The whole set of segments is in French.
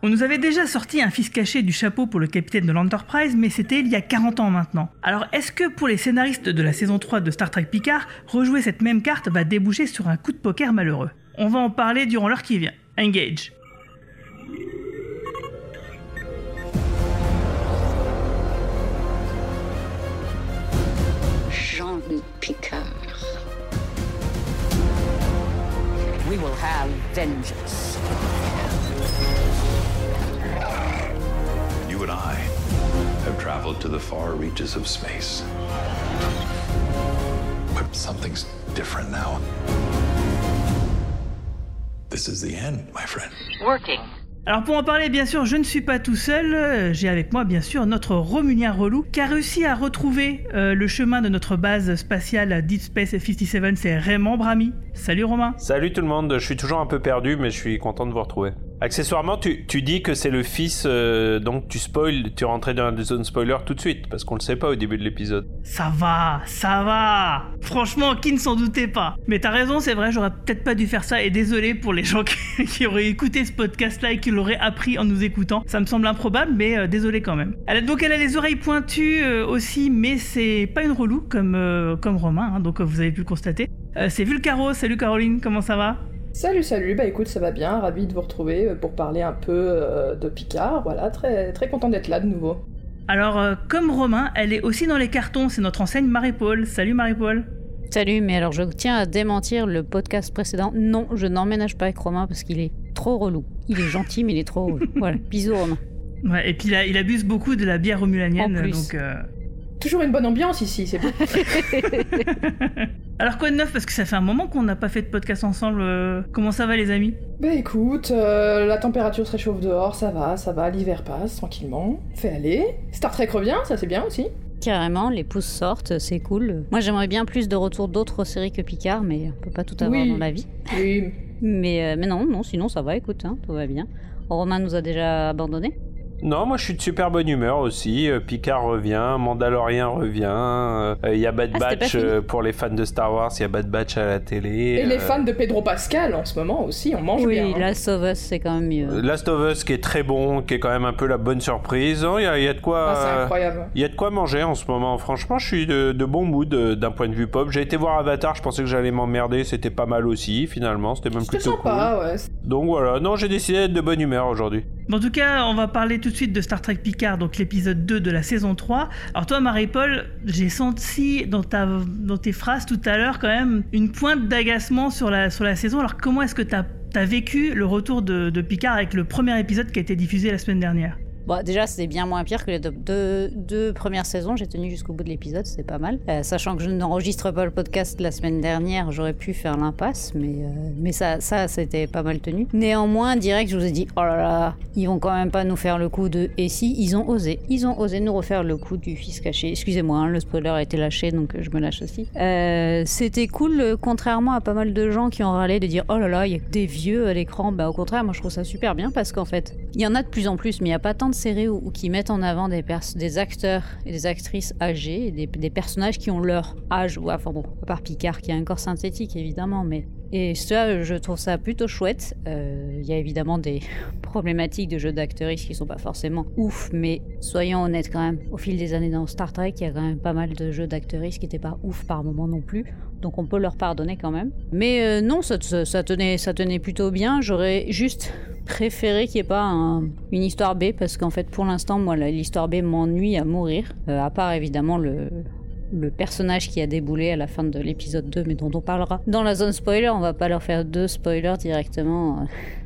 On nous avait déjà sorti un fils caché du chapeau pour le capitaine de l'Enterprise, mais c'était il y a 40 ans maintenant. Alors est-ce que pour les scénaristes de la saison 3 de Star Trek Picard, rejouer cette même carte va déboucher sur un coup de poker malheureux? On va en parler durant l'heure qui vient. Engage. Jean-Luc Picard. We will have vengeance. Traveled to the far reaches of space. But something's different now. This is the end, my friend. Working. Alors pour en parler, bien sûr, je ne suis pas tout seul. Euh, J'ai avec moi, bien sûr, notre Romulien relou qui a réussi à retrouver euh, le chemin de notre base spatiale Deep Space 57. C'est Raymond Brami. Salut Romain. Salut tout le monde, je suis toujours un peu perdu, mais je suis content de vous retrouver. Accessoirement, tu, tu dis que c'est le fils, euh, donc tu spoil, tu rentrais dans la zone spoiler tout de suite, parce qu'on le sait pas au début de l'épisode. Ça va, ça va. Franchement, qui ne s'en doutait pas. Mais t'as raison, c'est vrai, j'aurais peut-être pas dû faire ça. Et désolé pour les gens qui, auraient écouté ce podcast-là et qui l'auraient appris en nous écoutant. Ça me semble improbable, mais euh, désolé quand même. Elle a, donc elle a les oreilles pointues euh, aussi, mais c'est pas une relou comme, comme Romain, hein, donc vous avez pu le constater. C'est Vulcaro, salut Caroline, comment ça va? Salut, salut, bah écoute, ça va bien, ravi de vous retrouver euh, pour parler un peu euh, de Picard, voilà, très, très content d'être là de nouveau. Alors, euh, comme Romain, elle est aussi dans les cartons, c'est notre enseigne Marie-Paul. Salut Marie-Paul. Salut, mais alors je tiens à démentir le podcast précédent. Non, je n'emménage pas avec Romain parce qu'il est trop relou. Il est gentil, mais il est trop relou. Voilà, bisous Romain. Ouais, et puis là, il abuse beaucoup de la bière romulanienne, En plus. donc... euh, Toujours une bonne ambiance ici, c'est bon. Alors quoi de neuf? Parce que ça fait un moment qu'on n'a pas fait de podcast ensemble. euh, Comment ça va les amis? Bah écoute, euh, la température se réchauffe dehors, ça va, ça va, l'hiver passe tranquillement, fait aller. Star Trek revient, ça c'est bien aussi. Carrément, les pouces sortent, c'est cool. Moi j'aimerais bien plus de retours d'autres séries que Picard, mais on peut pas tout avoir Oui. dans la vie. Oui, Mais, euh, mais non, non, sinon ça va, écoute, hein, tout va bien. Romain nous a déjà abandonnés. Non, moi je suis de super bonne humeur aussi. Euh, Picard revient, Mandalorian revient. euh, Il y a Bad Ah, Batch euh, pour les fans de Star Wars, il y a Bad Batch à la télé. et les euh, fans de Pedro Pascal en ce moment aussi, on mange oui, bien. hein. Last of Us, c'est quand même mieux. Last of Us qui est très bon, qui est quand même un peu la bonne surprise. Oh, Il y, a, il y a de quoi. Ah, c'est euh, incroyable. Il y a de quoi manger en ce moment. Franchement, je suis de, de bon mood euh, d'un point de vue pop. J'ai été voir Avatar, je pensais que j'allais m'emmerder. C'était pas mal aussi, finalement. C'était même C'était plutôt sympa, ouais. cool. Donc voilà, non, j'ai décidé d'être de bonne humeur aujourd'hui. En tout cas, on va parler tout de suite de Star Trek Picard, donc l'épisode 2 de la saison 3. Alors toi, Marie-Paul, j'ai senti dans, dans tes phrases tout à l'heure quand même une pointe d'agacement sur la, sur la saison. Alors comment est-ce que tu as, vécu le retour de, de Picard avec le premier épisode qui a été diffusé la semaine dernière? Bon, déjà, c'était bien moins pire que les deux, deux- premières saisons. J'ai tenu jusqu'au bout de l'épisode, c'était pas mal. Euh, sachant que je n'enregistre pas le podcast la semaine dernière, j'aurais pu faire l'impasse, mais, euh, mais ça, ça c'était pas mal tenu. Néanmoins, direct, je vous ai dit, oh là là, ils vont quand même pas nous faire le coup de. Et si, ils ont osé. Ils ont osé nous refaire le coup du fils caché. Excusez-moi, hein, le spoiler a été lâché, donc euh, je me lâche aussi. Euh, c'était cool, contrairement à pas mal de gens qui ont râlé de dire, oh là là, il y a des vieux à l'écran. Bah, au contraire, moi je trouve ça super bien parce qu'en fait, il y en a de plus en plus, mais il n'y a pas tant de où qui mettent en avant des, des acteurs et des actrices âgés, et des, des personnages qui ont leur âge, ou enfin bon, à part Picard qui a un corps synthétique évidemment, mais et ça, je trouve ça plutôt chouette. Euh, Il y a évidemment des problématiques de jeux d'actrices qui sont pas forcément ouf, mais soyons honnêtes quand même. Au fil des années dans Star Trek, il y a quand même pas mal de jeux d'actrices qui n'étaient pas ouf par moment non plus. Donc on peut leur pardonner quand même. Mais euh, non, ça, tenait, ça tenait plutôt bien. J'aurais juste préféré qu'il n'y ait pas un- une histoire B parce qu'en fait pour l'instant moi l'histoire B m'ennuie à mourir. Euh, à part évidemment le, le personnage qui a déboulé à la fin de l'épisode 2, mais dont on parlera dans la zone spoiler. On va pas leur faire deux spoilers directement. euh,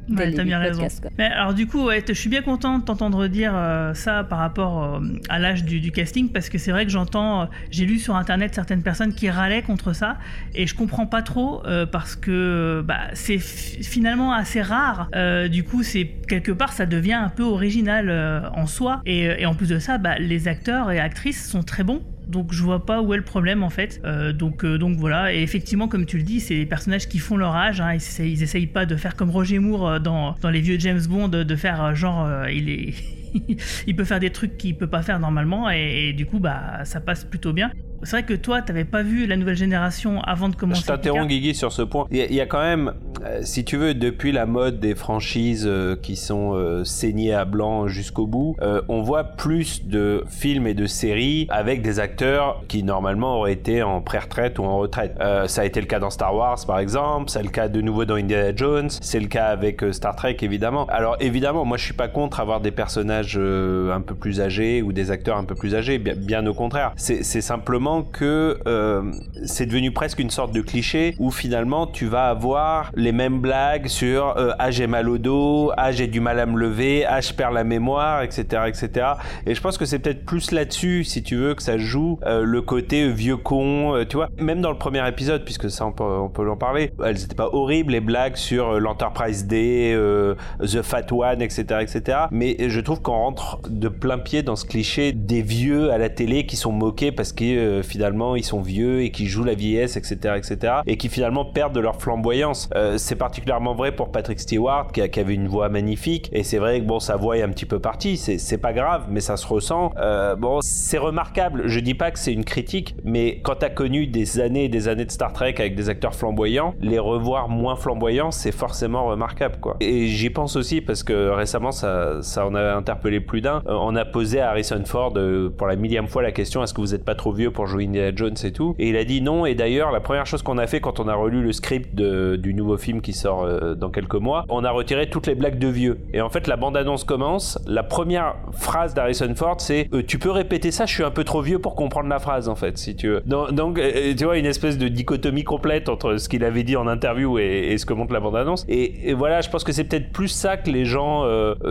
dès Ouais, t'as bien raison. Mais alors du coup, ouais, je suis bien content de t'entendre dire euh, ça par rapport euh, à l'âge du, du casting parce que c'est vrai que j'entends, euh, j'ai lu sur internet certaines personnes qui râlaient contre ça et je comprends pas trop parce que bah, c'est fi- finalement assez rare. Du coup, c'est quelque part ça devient un peu original en soi et, et en plus de ça, bah, les acteurs et actrices sont très bons. Donc je vois pas où est le problème en fait. Euh, donc euh, donc voilà. Et effectivement, comme tu le dis, c'est des personnages qui font leur âge. Hein. Ils, essayent, ils essayent pas de faire comme Roger Moore euh, dans, les vieux James Bond, de, faire genre il est il peut faire des trucs qu'il peut pas faire normalement et, et du coup bah ça passe plutôt bien. C'est vrai que toi, t'avais pas vu la nouvelle génération avant de commencer. Je t'interromps. Guigui sur ce point. Il y, a- il y a quand même, euh, si tu veux, depuis la mode des franchises euh, qui sont euh, saignées à blanc jusqu'au bout, on voit plus de films et de séries avec des acteurs qui normalement auraient été en pré-retraite ou en retraite. Ça a été le cas dans Star Wars par exemple, c'est le cas de nouveau dans Indiana Jones, c'est le cas avec Star Trek évidemment. Alors évidemment, moi je suis pas contre avoir des personnages un peu plus âgés ou des acteurs un peu plus âgés, bien, bien au contraire. C'est c'est que euh, c'est devenu presque une sorte de cliché où finalement tu vas avoir les mêmes blagues sur euh, ah j'ai mal au dos, ah j'ai du mal à me lever, ah je perds la mémoire, etc. etc. Et je pense que c'est peut-être plus là-dessus, si tu veux, que ça joue euh, le côté vieux con, tu vois. Même dans le premier épisode, puisque ça on peut, en parler, elles étaient pas horribles les blagues sur l'Enterprise euh, The Fat One, etc. etc. Mais je trouve qu'on rentre de plein pied dans ce cliché des vieux à la télé qui sont moqués parce que finalement ils sont vieux et qui jouent la vieillesse, etc. etc. et qui finalement perdent de leur flamboyance. Euh, c'est particulièrement vrai pour Patrick Stewart qui, avait une voix magnifique et c'est vrai que bon sa voix est un petit peu partie, c'est pas grave mais ça se ressent. Euh, bon c'est remarquable, je dis pas que c'est une critique mais quand t'as connu des années et des années de Star Trek avec des acteurs flamboyants, les revoir moins flamboyants c'est forcément remarquable quoi. Et j'y pense aussi parce que récemment ça, ça en a interpellé plus d'un. Euh, on a posé à Harrison Ford pour la millième fois la question est-ce que vous êtes pas trop vieux pour jouer Indiana Jones et tout Et il a dit non. Et d'ailleurs la première chose qu'on a fait quand on a relu le script du nouveau film qui sort euh, dans quelques mois, on a retiré toutes les blagues de vieux. Et en fait la bande annonce commence. La première phrase d'Harrison Ford c'est euh, tu peux répéter ça Je suis un peu trop vieux pour comprendre la phrase en fait si tu veux. Donc, euh, tu vois une espèce de dichotomie complète entre ce qu'il avait dit en interview et, ce que montre la bande annonce. Et, et voilà je pense que c'est peut-être plus ça que les gens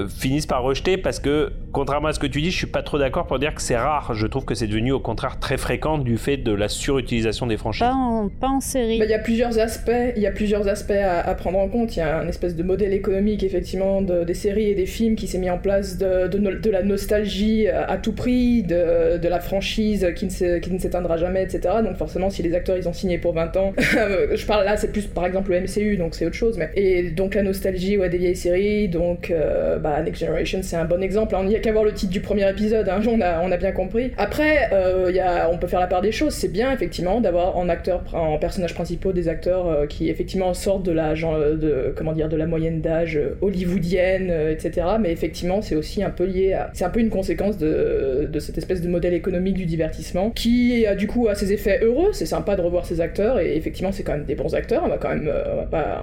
finissent par rejeter parce que contrairement à ce que tu dis je suis pas trop d'accord pour dire que c'est rare. Je trouve que c'est devenu au contraire très fréquent du fait de la surutilisation des franchises. Pas en, pas en série. Bah, Il y a plusieurs aspects, il y a plusieurs aspects à, à prendre en compte. Il y a un espèce de modèle économique effectivement de- des séries et des films qui s'est mis en place de, de, no- de la nostalgie à, tout prix, de, de la franchise qui ne qui ne s'éteindra jamais, etc. Donc forcément, si les acteurs ils ont signé pour 20 ans, je parle là, c'est plus par exemple le MCU, donc c'est autre chose. Mais et donc la nostalgie ouais, des vieilles séries, donc euh, bah, Next Generation c'est un bon exemple. Il n'y a qu'à voir le titre du premier épisode, hein, on a on a bien compris. Après, euh, il y a, on peut faire la part des choses. C'est bien effectivement d'avoir en acteurs, en personnages principaux des acteurs euh, qui effectivement sortent de la genre, euh, de comment dire de la moyenne d'âge euh, hollywoodienne, etc. Mais effectivement, c'est aussi un peu lié à, c'est un peu une conséquence de, cette espèce de modèle économique du divertissement qui a du coup a ses effets heureux. C'est sympa de revoir ces acteurs et effectivement, c'est quand même des bons acteurs. On va quand même,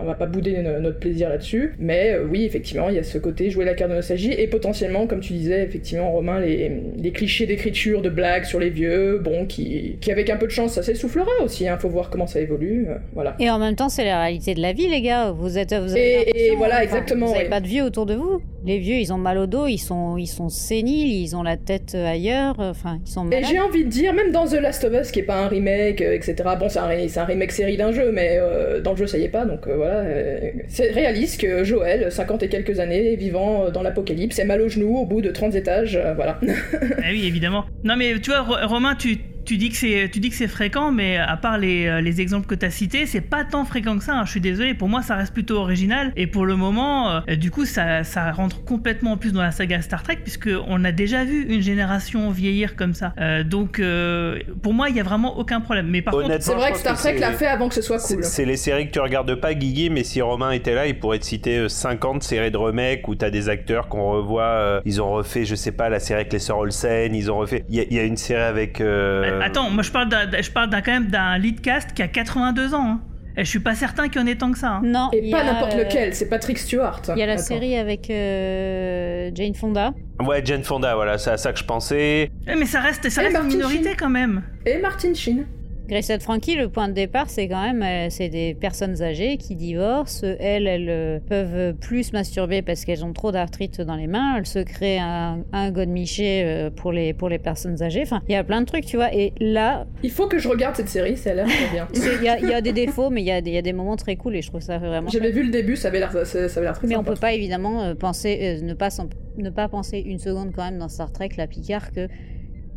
on va pas, bouder no- notre plaisir là-dessus. Mais oui, effectivement, il y a ce côté jouer la carte de nostalgie et potentiellement, comme tu disais, effectivement, Romain, les, les clichés d'écriture, de blagues sur les vieux, bon, qui, qui avec un peu de chance, ça s'essoufflera aussi. Hein, faut voir comment ça évolue. euh, voilà. Et en même temps, c'est la réalité de la vie, les gars. Vous êtes, vous avez Et- et voilà, enfin, exactement, Vous n'avez pas de vieux autour de vous. Les vieux, ils ont mal au dos, ils sont, ils sont séniles, ils ont la tête ailleurs. Enfin, ils sont Et malades. j'ai envie de dire, même dans The Last of Us, qui est pas un remake, euh, etc. Bon, c'est un, remake série d'un jeu, mais euh, dans le jeu, ça y est pas, donc euh, voilà. euh, c'est réaliste que Joël, 50 et quelques années, vivant euh, dans l'apocalypse, est mal au genou au bout de 30 étages, euh, voilà. Ah oui, évidemment. Non, mais tu vois, Ro- Romain, tu, tu dis que c'est tu dis que c'est fréquent, mais à part les, euh, les exemples que tu as cités, c'est pas tant fréquent que ça. hein. Je suis désolé, pour moi, ça reste plutôt original. Et pour le moment, euh, du coup, ça, ça rentre complètement en plus dans la saga Star Trek, puisque on a déjà vu une génération vieillir comme ça. Euh, donc, euh, pour moi, il y a vraiment aucun problème. Mais par contre, C'est vrai que Star Trek l'a fait avant que ce soit C'est cool. c'est les séries que tu regardes pas, Guigui, mais si Romain était là, il pourrait te citer euh, 50 séries de remakes où t'as des acteurs qu'on revoit. euh, ils ont refait, je sais pas, la série avec les sœurs Olsen, ils ont refait. Il y, a- il y a une série avec. Euh, Attends, moi je parle d'un, je parle d'un quand même d'un lead cast qui a 82 ans. hein. Et je suis pas certain qu'il y en ait tant que ça. hein. Non. Et pas a, n'importe euh, lequel, c'est Patrick Stewart. Il y a la Attends. série avec euh, Jane Fonda. Ouais, Jane Fonda, voilà, c'est à ça que je pensais. Eh, mais ça reste, ça reste une Martin minorité Sheen. quand même. Et Martin Sheen. Grace Frankie, le point de départ, c'est quand même, euh, c'est des personnes âgées qui divorcent. Elles, elles euh, peuvent plus masturber parce qu'elles ont trop d'arthrite dans les mains. Elles se créent un, un godemiché euh, pour les, pour les personnes âgées. Enfin, il y a plein de trucs, tu vois. Et là, Il faut que je regarde cette série, ça a l'air très bien. il y a, il y a des défauts, mais il y a des, il y a des moments très cool et je trouve ça vraiment J'avais vu le début, ça avait l'air ça, ça avait l'air très Mais on sympa. peut pas évidemment penser, euh, ne, pas, ne pas penser une seconde quand même dans Star Trek, la Picard, que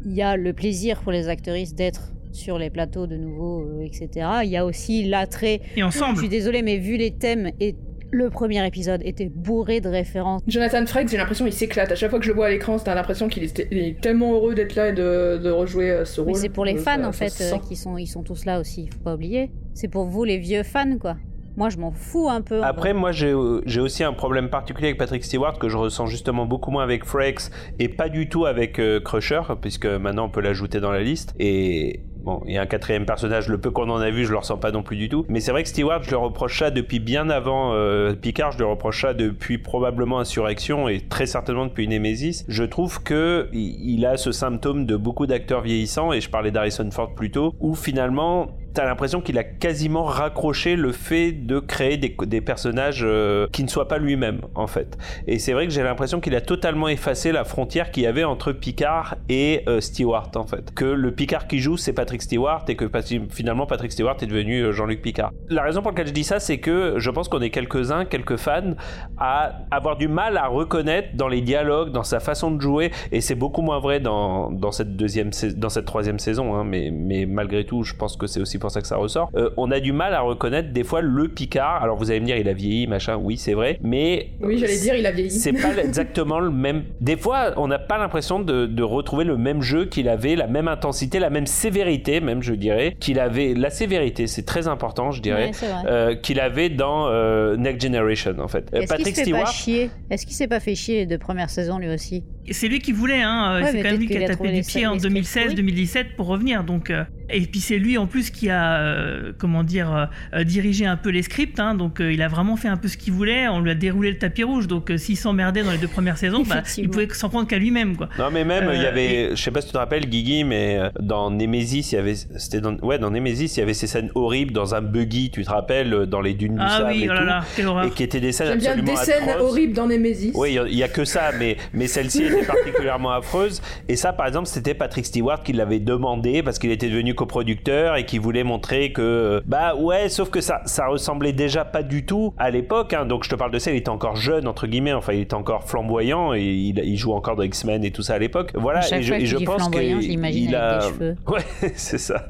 il y a le plaisir pour les actrices d'être sur les plateaux de nouveau, euh, etc. Il y a aussi l'attrait. Et Je ensemble. suis désolée, mais vu les thèmes et le premier épisode était bourré de références. Jonathan Frakes, j'ai l'impression qu'il s'éclate. À chaque fois que je le vois à l'écran, t'as l'impression qu'il est, il est tellement heureux d'être là et de, de rejouer euh, ce rôle. Mais c'est pour les Euh, fans ça- en fait euh, qui sont, ils sont tous là aussi. Faut pas oublier. C'est pour vous les vieux fans quoi. Moi je m'en fous un peu. Après, moi, j'ai j'ai aussi un problème particulier avec Patrick Stewart que je ressens justement beaucoup moins avec Frakes et pas du tout avec euh, Crusher, puisque maintenant on peut l'ajouter dans la liste. Et bon, il y a un quatrième personnage, le peu qu'on en a vu, je le ressens pas non plus du tout. Mais c'est vrai que Stewart, je le reproche ça depuis bien avant euh, Picard, je le reproche ça depuis probablement Insurrection et très certainement depuis Nemesis. Je trouve que il a ce symptôme de beaucoup d'acteurs vieillissants, et je parlais d'Harrison Ford plus tôt, où finalement t'as l'impression qu'il a quasiment raccroché le fait de créer des, personnages euh, qui ne soient pas lui-même en fait. Et c'est vrai que j'ai l'impression qu'il a totalement effacé la frontière qu'il y avait entre Picard et euh, Stewart en fait. Que le Picard qui joue c'est Patrick Stewart et que finalement Patrick Stewart est devenu euh, Jean-Luc Picard. La raison pour laquelle je dis ça c'est que je pense qu'on est quelques-uns, quelques fans à avoir du mal à reconnaître dans les dialogues, dans sa façon de jouer et c'est beaucoup moins vrai dans, cette deuxième dans cette troisième saison hein, mais malgré tout je pense que c'est aussi pour ça que ça ressort. Euh, on a du mal à reconnaître des fois le Picard. Alors vous allez me dire il a vieilli machin, oui c'est vrai, mais Oui, j'allais dire, il a vieilli. c'est pas exactement le même. Des fois, on n'a pas l'impression de, de retrouver le même jeu qu'il avait, la même intensité, la même sévérité, même je dirais, qu'il avait. La sévérité, c'est très important, je dirais, Ouais, c'est vrai. euh, qu'il avait dans euh, Next Generation, en fait. Euh, Est-ce qu'il Patrick Stewart. chier? Est-ce qu'il s'est pas fait chier les deux premières saisons lui aussi? C'est lui qui voulait, hein. Ouais, c'est quand même lui qui a tapé du les- pied en les scripts 2016-2017 pour revenir. Donc, euh, et puis c'est lui en plus qui a, euh, comment dire, euh, dirigé un peu les scripts. hein. donc euh, il a vraiment fait un peu ce qu'il voulait. On lui a déroulé le tapis rouge. Donc euh, s'il s'emmerdait dans les deux premières saisons, bah, il pouvait s'en prendre qu'à lui-même, quoi. Non mais même Euh, il y avait, je sais pas si tu te rappelles Guigui, mais dans Nemesis il y avait, c'était dans, ouais dans Nemesis il y avait ces scènes horribles dans un buggy, tu te rappelles, dans les dunes du Ah sable oui, et oh là tout, là, quelle horreur. et qui étaient des scènes J'aime bien absolument des scènes atroces. horribles dans Nemesis. Oui, il y a que ça, mais, mais celle-ci était particulièrement affreuse. Et ça, par exemple, c'était Patrick Stewart qui l'avait demandé parce qu'il était devenu coproducteur et qui voulait montrer que, bah ouais, sauf que ça, ça ressemblait déjà pas du tout à l'époque. hein. Donc je te parle de ça, il était encore jeune, entre guillemets, enfin, il était encore flamboyant et il, il joue encore dans X-Men et tout ça à l'époque. Voilà, et je, fois et je pense que. flamboyant, je l'imagine il avec a... des cheveux. Ouais, c'est ça.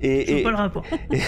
Et, pas le rapport.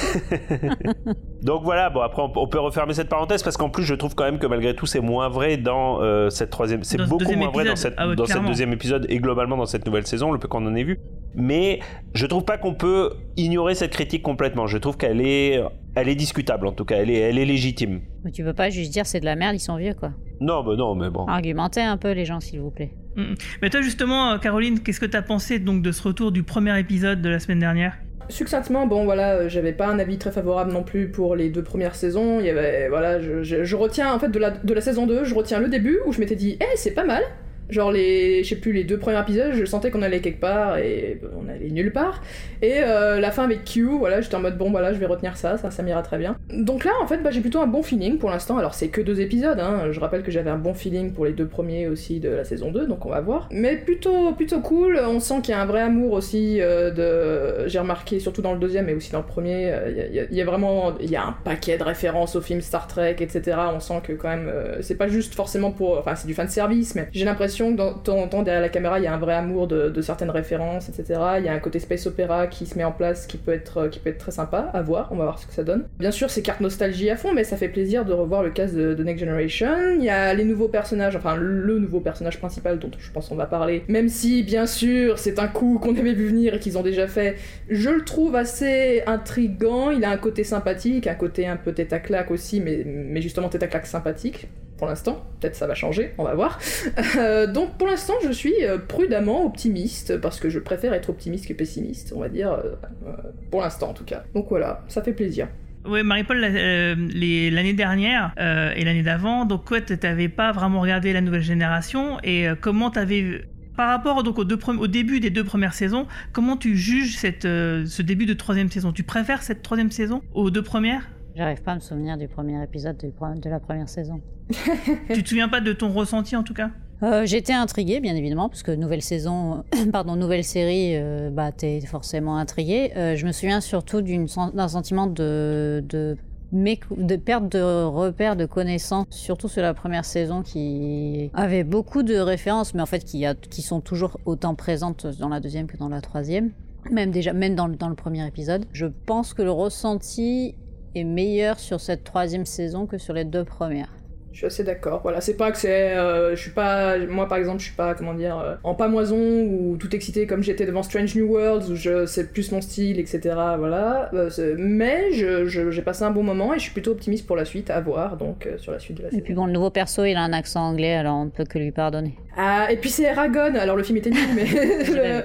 donc voilà, bon après on, on peut refermer cette parenthèse parce qu'en plus je trouve quand même que malgré tout c'est moins vrai dans euh, cette troisième, c'est beaucoup moins vrai dans, cette, Ah ouais, dans cette clairement. deuxième épisode et globalement dans cette nouvelle saison, le peu qu'on en ait vu. Mais je trouve pas qu'on peut ignorer cette critique complètement. Je trouve qu'elle est, elle est discutable en tout cas, elle est, elle est légitime. Mais tu peux pas juste dire c'est de la merde, ils sont vieux quoi. Non, mais non, mais bon. Argumentez un peu les gens s'il vous plaît. Mm. Mais toi justement, euh, Caroline, qu'est-ce que t'as pensé donc de ce retour du premier épisode de la semaine dernière? Succinctement, bon voilà, euh, j'avais pas un avis très favorable non plus pour les deux premières saisons. Il y avait, voilà, je, je- je retiens en fait de la, de la saison 2, je retiens le début où je m'étais dit, eh c'est pas mal. Genre les, je sais plus, les deux premiers épisodes, je sentais qu'on allait quelque part et on allait nulle part. Et euh, la fin avec Q, voilà, j'étais en mode bon voilà, je vais retenir ça, ça, ça m'ira très bien. Donc là, en fait, bah, j'ai plutôt un bon feeling pour l'instant. Alors c'est que deux épisodes, hein. Je rappelle que j'avais un bon feeling pour les deux premiers aussi de la saison 2, donc on va voir. Mais plutôt, plutôt cool. On sent qu'il y a un vrai amour aussi euh, de. J'ai remarqué surtout dans le deuxième, mais aussi dans le premier, euh, il y a- vraiment, il y a un paquet de références aux films Star Trek, etc. On sent que quand même, c'est pas juste forcément pour, enfin c'est du fan service, mais j'ai l'impression que de temps en temps derrière la caméra, il y a un vrai amour de, certaines références, etc. Il y a un côté space opéra qui se met en place, qui peut être, qui peut être très sympa à voir. On va voir ce que ça donne. Bien sûr, c'est carte nostalgie à fond, mais ça fait plaisir de revoir le cast de, de Next Generation. Il y a les nouveaux personnages, enfin le nouveau personnage principal dont je pense on va parler. Même si, bien sûr, c'est un coup qu'on avait vu venir et qu'ils ont déjà fait, je le trouve assez intrigant. Il a un côté sympathique, un côté un peu tête à claque aussi, mais, mais justement tête à claque sympathique. Pour l'instant, peut-être ça va changer, on va voir. Euh, donc pour l'instant, je suis euh, prudemment optimiste parce que je préfère être optimiste que pessimiste, on va dire, euh, pour l'instant en tout cas. Donc voilà, ça fait plaisir. Oui, Marie-Paul, l'année dernière et l'année d'avant, donc quoi, t'avais pas vraiment regardé la nouvelle génération et euh, comment t'avais par rapport donc aux deux au début des deux premières saisons, comment tu juges cette, ce début de troisième saison? Tu préfères cette troisième saison aux deux premières? J'arrive pas à me souvenir du premier épisode de la première saison. Tu te souviens pas de ton ressenti en tout cas? Euh, J'étais intriguée, bien évidemment, parce que nouvelle saison, pardon, nouvelle série, euh, bah, t'es forcément intriguée. Euh, je me souviens surtout d'un sentiment de, de, mécou- de perte de repères, de connaissances, surtout sur la première saison qui avait beaucoup de références, mais en fait qui, a, qui sont toujours autant présentes dans la deuxième que dans la troisième. Même déjà, même dans le, dans le premier épisode. Je pense que le ressenti est meilleur sur cette troisième saison que sur les deux premières. Je suis assez d'accord. Voilà, c'est pas que c'est. euh, je suis pas. Moi, par exemple, je suis pas, comment dire, euh, en pamoison ou tout excité comme j'étais devant Strange New Worlds où je, c'est plus mon style, etc. Voilà. Euh, mais je- j'ai passé un bon moment et je suis plutôt optimiste pour la suite à voir, donc, sur la suite de la Et série. puis bon, le nouveau perso, il a un accent anglais, alors on ne peut que lui pardonner. Ah, et puis c'est Eragon. Alors, le film était nul, mais. le-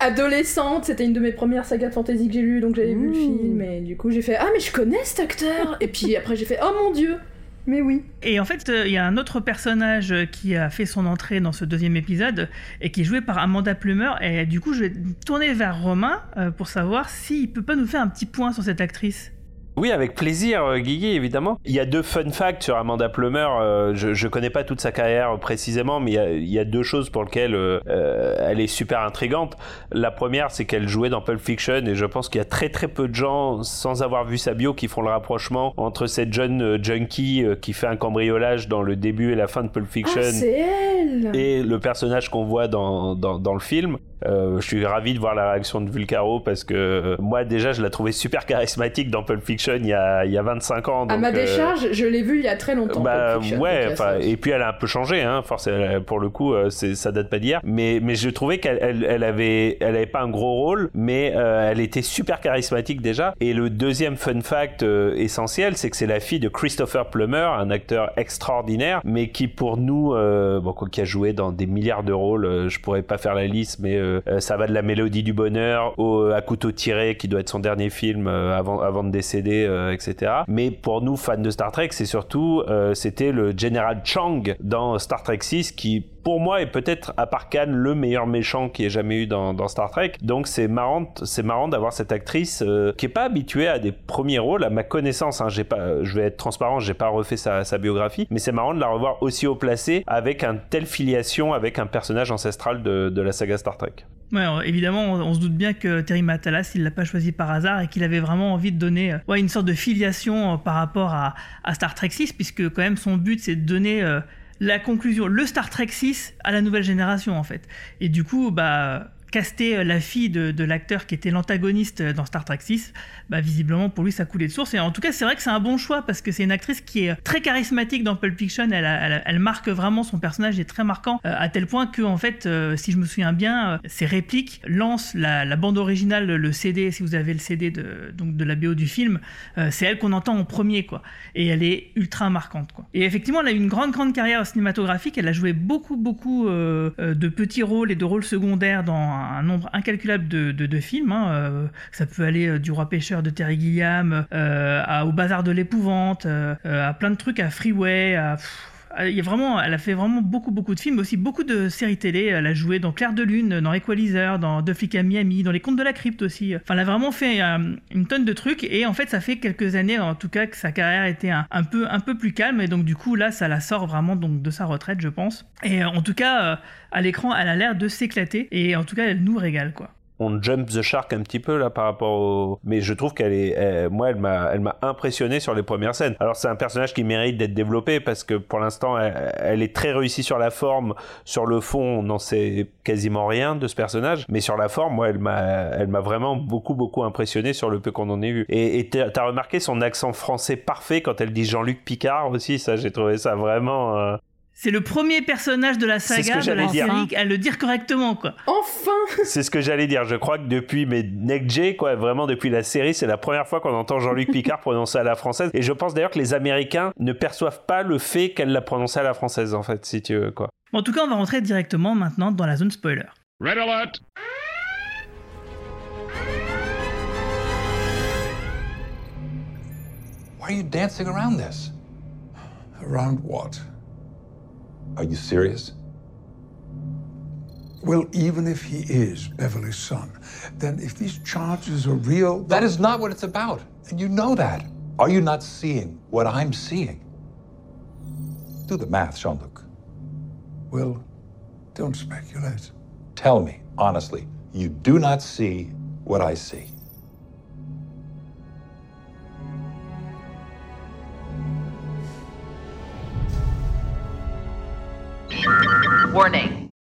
Adolescente, c'était une de mes premières sagas de fantasy que j'ai lues, donc j'avais vu le film. Et du coup, j'ai fait Ah, mais je connais cet acteur Et puis après, j'ai fait Oh mon dieu Mais oui Et en fait, euh, il y a un autre personnage euh, qui a fait son entrée dans ce deuxième épisode et qui est joué par Amanda Plumer. Et du coup, je vais tourner vers Romain euh, pour savoir s'il peut pas nous faire un petit point sur cette actrice. Oui, avec plaisir, euh, Guigui, évidemment. Il y a deux fun facts sur Amanda Plummer. euh, je, je connais pas toute sa carrière précisément, mais il y a, il y a deux choses pour lesquelles euh, elle est super intrigante. La première, c'est qu'elle jouait dans Pulp Fiction, et je pense qu'il y a très très peu de gens, sans avoir vu sa bio, qui font le rapprochement entre cette jeune euh, junkie qui fait un cambriolage dans le début et la fin de Pulp Fiction. Ah, elle et le personnage qu'on voit dans, dans, dans le film. Je suis ravi de voir la réaction de Vulcaro parce que moi déjà je la trouvais super charismatique dans Pulp Fiction il y a, il y a 25 ans. À donc, ma euh, décharge, je l'ai vu il y a très longtemps. bah Fiction, ouais, et puis elle a un peu changé, hein, forcément, pour le coup, euh, ça date pas d'hier. Mais, mais je trouvais qu'elle elle, elle avait, elle avait pas un gros rôle, mais euh, elle était super charismatique déjà. Et le deuxième fun fact essentiel, c'est que c'est la fille de Christopher Plummer, un acteur extraordinaire, mais qui pour nous, euh, bon, qui a joué dans des milliards de rôles, je pourrais pas faire la liste, mais euh, ça va de la mélodie du bonheur au à couteau tiré, qui doit être son dernier film avant, avant de décéder, euh, etc. Mais pour nous, fans de Star Trek, c'est surtout, euh, c'était le General Chang dans Star Trek 6 qui pour moi est peut-être à part Khan le meilleur méchant qui ait jamais eu dans, Star Trek. Donc c'est marrant, c'est marrant d'avoir cette actrice euh, qui est pas habituée à des premiers rôles. À ma connaissance, hein, je vais être transparent, j'ai pas refait sa, biographie, mais c'est marrant de la revoir aussi haut placé avec un telle filiation avec un personnage ancestral de la saga Star Trek. Ouais, évidemment, on, se doute bien que Terry Matalas, il l'a pas choisi par hasard et qu'il avait vraiment envie de donner euh, une sorte de filiation euh, par rapport à, Star Trek 6, puisque quand même son but c'est de donner euh, la conclusion, le Star Trek 6 à la nouvelle génération en fait. Et du coup, bah caster la fille de, l'acteur qui était l'antagoniste dans Star Trek 6, bah visiblement pour lui ça coulait de source. Et en tout cas, c'est vrai que c'est un bon choix parce que c'est une actrice qui est très charismatique dans Pulp Fiction. Elle, marque vraiment son personnage est très marquant euh, à tel point que en fait, euh, si je me souviens bien, euh, ses répliques lancent la, bande originale, le, CD. Si vous avez le CD de donc de la BO du film, c'est elle qu'on entend en premier quoi. Et elle est ultra marquante quoi. Et effectivement, elle a eu une grande grande carrière cinématographique. Elle a joué beaucoup beaucoup de petits rôles et de rôles secondaires dans un nombre incalculable de, de, films. hein. Ça peut aller du roi pêcheur de Terry Gilliam euh, au bazar de l'épouvante, euh, euh, à plein de trucs, à Freeway, il y a vraiment, elle a fait vraiment beaucoup beaucoup de films, mais aussi beaucoup de séries télé. Elle a joué dans Clair de Lune, dans Equalizer, dans Deux flics à Miami, dans Les Contes de la Crypte aussi. Enfin, elle a vraiment fait une tonne de trucs. Et en fait, ça fait quelques années, en tout cas, que sa carrière était un, peu un peu plus calme. Et donc du coup, là, ça la sort vraiment donc de sa retraite, je pense. Et en tout cas, à l'écran, elle a l'air de s'éclater. Et en tout cas, elle nous régale, quoi on jump the shark un petit peu là par rapport au mais je trouve qu'elle est elle- moi elle m'a elle m'a impressionné sur les premières scènes. Alors c'est un personnage qui mérite d'être développé parce que pour l'instant elle, est très réussie sur la forme sur le fond on n'en sait quasiment rien de ce personnage mais sur la forme moi elle m'a elle m'a vraiment beaucoup beaucoup impressionné sur le peu qu'on en ait vu et t'as remarqué son accent français parfait quand elle dit Jean-Luc Picard aussi ça j'ai trouvé ça vraiment euh, C'est le premier personnage de la saga de la dire. série à le dire correctement, quoi. Enfin C'est ce que j'allais dire. Je crois que depuis mes Neck J, quoi, vraiment depuis la série, c'est la première fois qu'on entend Jean-Luc Picard prononcer à la française. Et je pense d'ailleurs que les Américains ne perçoivent pas le fait qu'elle l'a prononcé à la française, en fait, si tu veux, quoi. En tout cas, on va rentrer directement maintenant dans la zone spoiler. Red alert! Why are you dancing around this? Around what? Are you serious? Well, even if he is Beverly's son, then if these charges are real, That is not what it's about, and you know that. Are you not seeing what I'm seeing? Do the math, Jean Luc. Will, don't speculate. Tell me, honestly, you do not see what I see.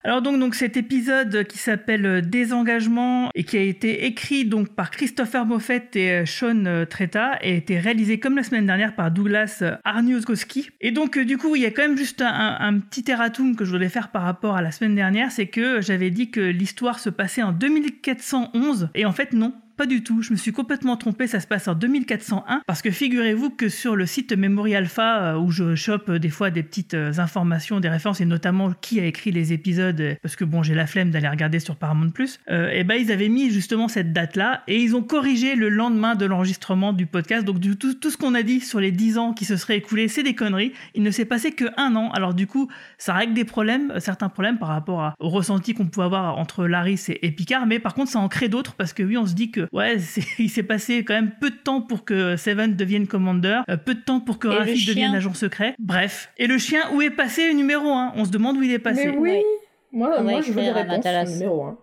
Alors donc, cet épisode qui s'appelle euh, Désengagement et qui a été écrit donc par Christopher Moffett et euh, Sean euh, Tretta et a été réalisé comme la semaine dernière par Douglas Arniuskowski. Et donc du coup il y a quand même juste un, un- un petit erratum que je voulais faire par rapport à la semaine dernière, c'est que j'avais dit que l'histoire se passait en 2411 et en fait non. Pas du tout, je me suis complètement trompé, ça se passe en 2401, parce que figurez-vous que sur le site Memory Alpha, euh, où je chope euh, des fois des petites euh, informations, des références, et notamment qui a écrit les épisodes, parce que bon, j'ai la flemme d'aller regarder sur Paramount+, euh, et ben ils avaient mis justement cette date-là, et ils ont corrigé le lendemain de l'enregistrement du podcast, donc du, tout, tout ce qu'on a dit sur les 10 ans qui se seraient écoulés, c'est des conneries, il ne s'est passé que un an, alors du coup, ça règle des problèmes, certains problèmes par rapport au ressenti qu'on pouvait avoir entre Laris et Picard, mais par contre ça en crée d'autres parce que oui, on se dit que ouais, il s'est passé quand même peu de temps pour que Seven devienne commander, euh, peu de temps pour que Rafik devienne agent secret. Bref, et le chien où est passé numéro 1 On se demande où il est passé. Mais oui, Ouais. moi, moi je veux des réponses numéro 1.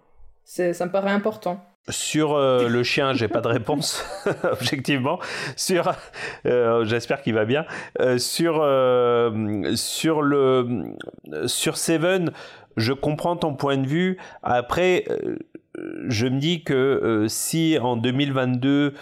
C'est, ça me paraît important. Sur euh, le chien, j'ai pas de réponse, objectivement. Sur, euh, j'espère qu'il va bien. Euh, sur euh, sur le sur Seven, je comprends ton point de vue. Après, euh, je me dis que euh, si en 2022 euh,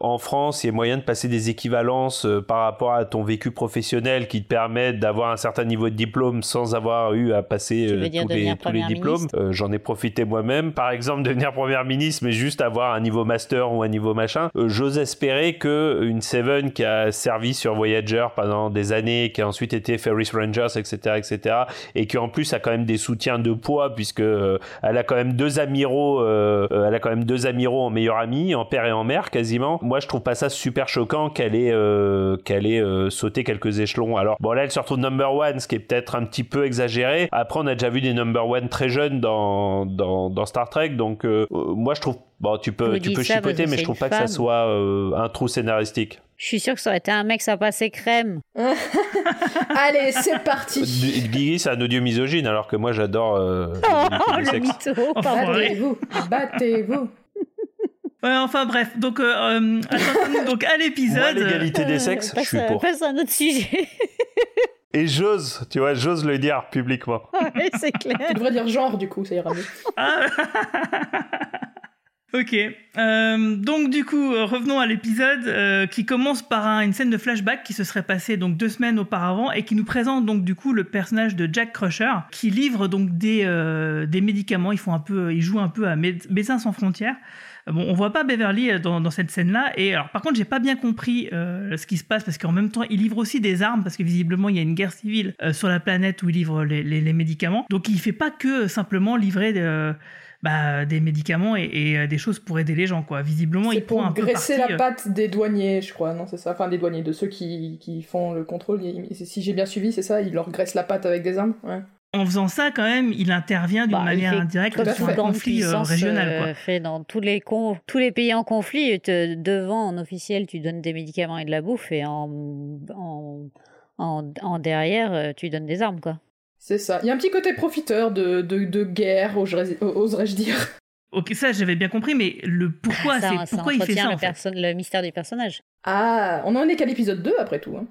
en France il y a moyen de passer des équivalences euh, par rapport à ton vécu professionnel qui te permettent d'avoir un certain niveau de diplôme sans avoir eu à passer euh, tous, les, tous diplômes, euh, j'en ai profité moi-même. Par exemple, devenir première ministre, mais juste avoir un niveau master ou un niveau machin. Euh, J'ose espérer que une Seven qui a servi sur Voyager pendant des années, qui a ensuite été Ferris Rangers, etc., etc., et qui en plus a quand même des soutiens de poids puisque elle a quand même deux amiraux, euh, euh, elle a quand même deux amiraux en meilleur ami, en père et en mère quasiment. Moi, je trouve pas ça super choquant qu'elle ait euh, qu'elle ait sauté quelques échelons. Alors bon, là, elle se retrouve number one, ce qui est peut-être un petit peu exagéré. Après, on a déjà vu des number one très jeunes dans dans, Star Trek, donc moi, je trouve Bon, tu peux, tu peux chipoter, mais je trouve pas que ça soit euh, un trou scénaristique. Je suis sûr que ça aurait été un mec, ça passait crème. Allez, c'est parti Guigui, c'est un odieux misogyne, alors que moi, j'adore euh, Oh, l'égalité des le sexes. mytho. Battez-vous Battez-vous Ouais, enfin bref, donc, euh, euh, donc à Moi, l'épisode. l'égalité des Euh, sexes, je suis pour. Passe à un autre sujet. Et j'ose, tu vois, j'ose le dire publiquement. Ouais, c'est clair. Tu devrais dire genre, du coup, ça ira mieux. Ah. Ok. Euh, donc du coup, euh, revenons à l'épisode euh, qui commence par un- une scène de flashback qui se serait passée donc deux semaines auparavant et qui nous présente donc du coup le personnage de Jack Crusher qui livre donc des, des médicaments. Ils font un peu, à Mé- Médecins sans frontières. Bon, on voit pas Beverly dans, cette scène-là. Et alors, par contre, j'ai pas bien compris ce qui se passe parce qu'en même temps, il livre aussi des armes parce que visiblement, il y a une guerre civile sur la planète où il livre les, médicaments. Donc, il fait pas que simplement livrer euh, bah, des médicaments et, et, euh, des choses pour aider les gens, quoi. Visiblement, il prend un peu graisser parti, la euh, patte des douaniers, je crois, non, c'est ça Enfin, des douaniers, de ceux qui, qui font le contrôle. Si j'ai bien suivi, c'est ça Il leur graisse la patte avec des armes Ouais. En faisant ça, quand même, il intervient d'une Bah, manière indirecte sur un conflit euh, régional, quoi. euh, fait dans tous les, con- tous les pays en conflit. te- devant, en officiel, tu donnes des médicaments et de la bouffe, et en, en, en, en derrière, euh, tu donnes des armes, quoi. C'est ça. Il y a un petit côté profiteur de, de, de guerre, oserais- oserais-je dire. Ok, ça, j'avais bien compris, mais le pourquoi, ça, c'est pourquoi il fait ça, le, en fait. le mystère du personnage. Ah, on en est qu'à l'épisode 2 après tout. Hein.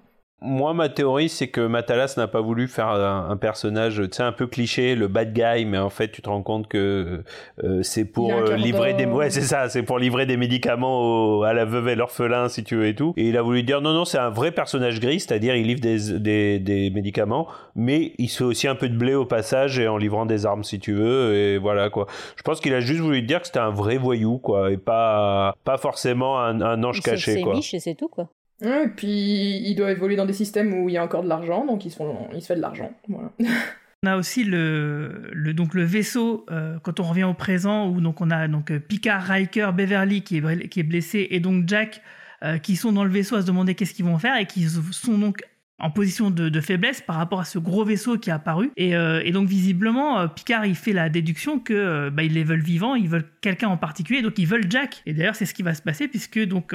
Moi, ma théorie, c'est que Matalas n'a pas voulu faire un, un personnage, tu sais, un peu cliché, le bad guy, mais en fait, tu te rends compte que euh, c'est pour euh, livrer des, ouais, c'est ça, c'est pour livrer des médicaments au- à la veuve et l'orphelin, si tu veux et tout. Et il a voulu dire non, non, c'est un vrai personnage gris, c'est-à-dire il livre des, des, des médicaments, mais il se fait aussi un peu de blé au passage et en livrant des armes, si tu veux, et voilà quoi. Je pense qu'il a juste voulu dire que c'était un vrai voyou, quoi, et pas pas forcément un, un ange Il caché, C'est quoi. niche et c'est tout, quoi. Et puis il doit évoluer dans des systèmes où il y a encore de l'argent, donc ils se, font, il se fait de l'argent. On a aussi le, le, donc le vaisseau, euh, quand on revient au présent, où donc on a donc euh, Picard, Riker, Beverly qui est, qui est blessé, et donc Jack euh, qui sont dans le vaisseau à se demander qu'est-ce qu'ils vont faire et qui sont donc en position de, faiblesse par rapport à ce gros vaisseau qui est apparu. Et, euh, donc visiblement, euh, Picard il fait la déduction que euh, bah, ils les veulent vivants, ils veulent quelqu'un en particulier, donc ils veulent Jack. Et d'ailleurs c'est ce qui va se passer puisque donc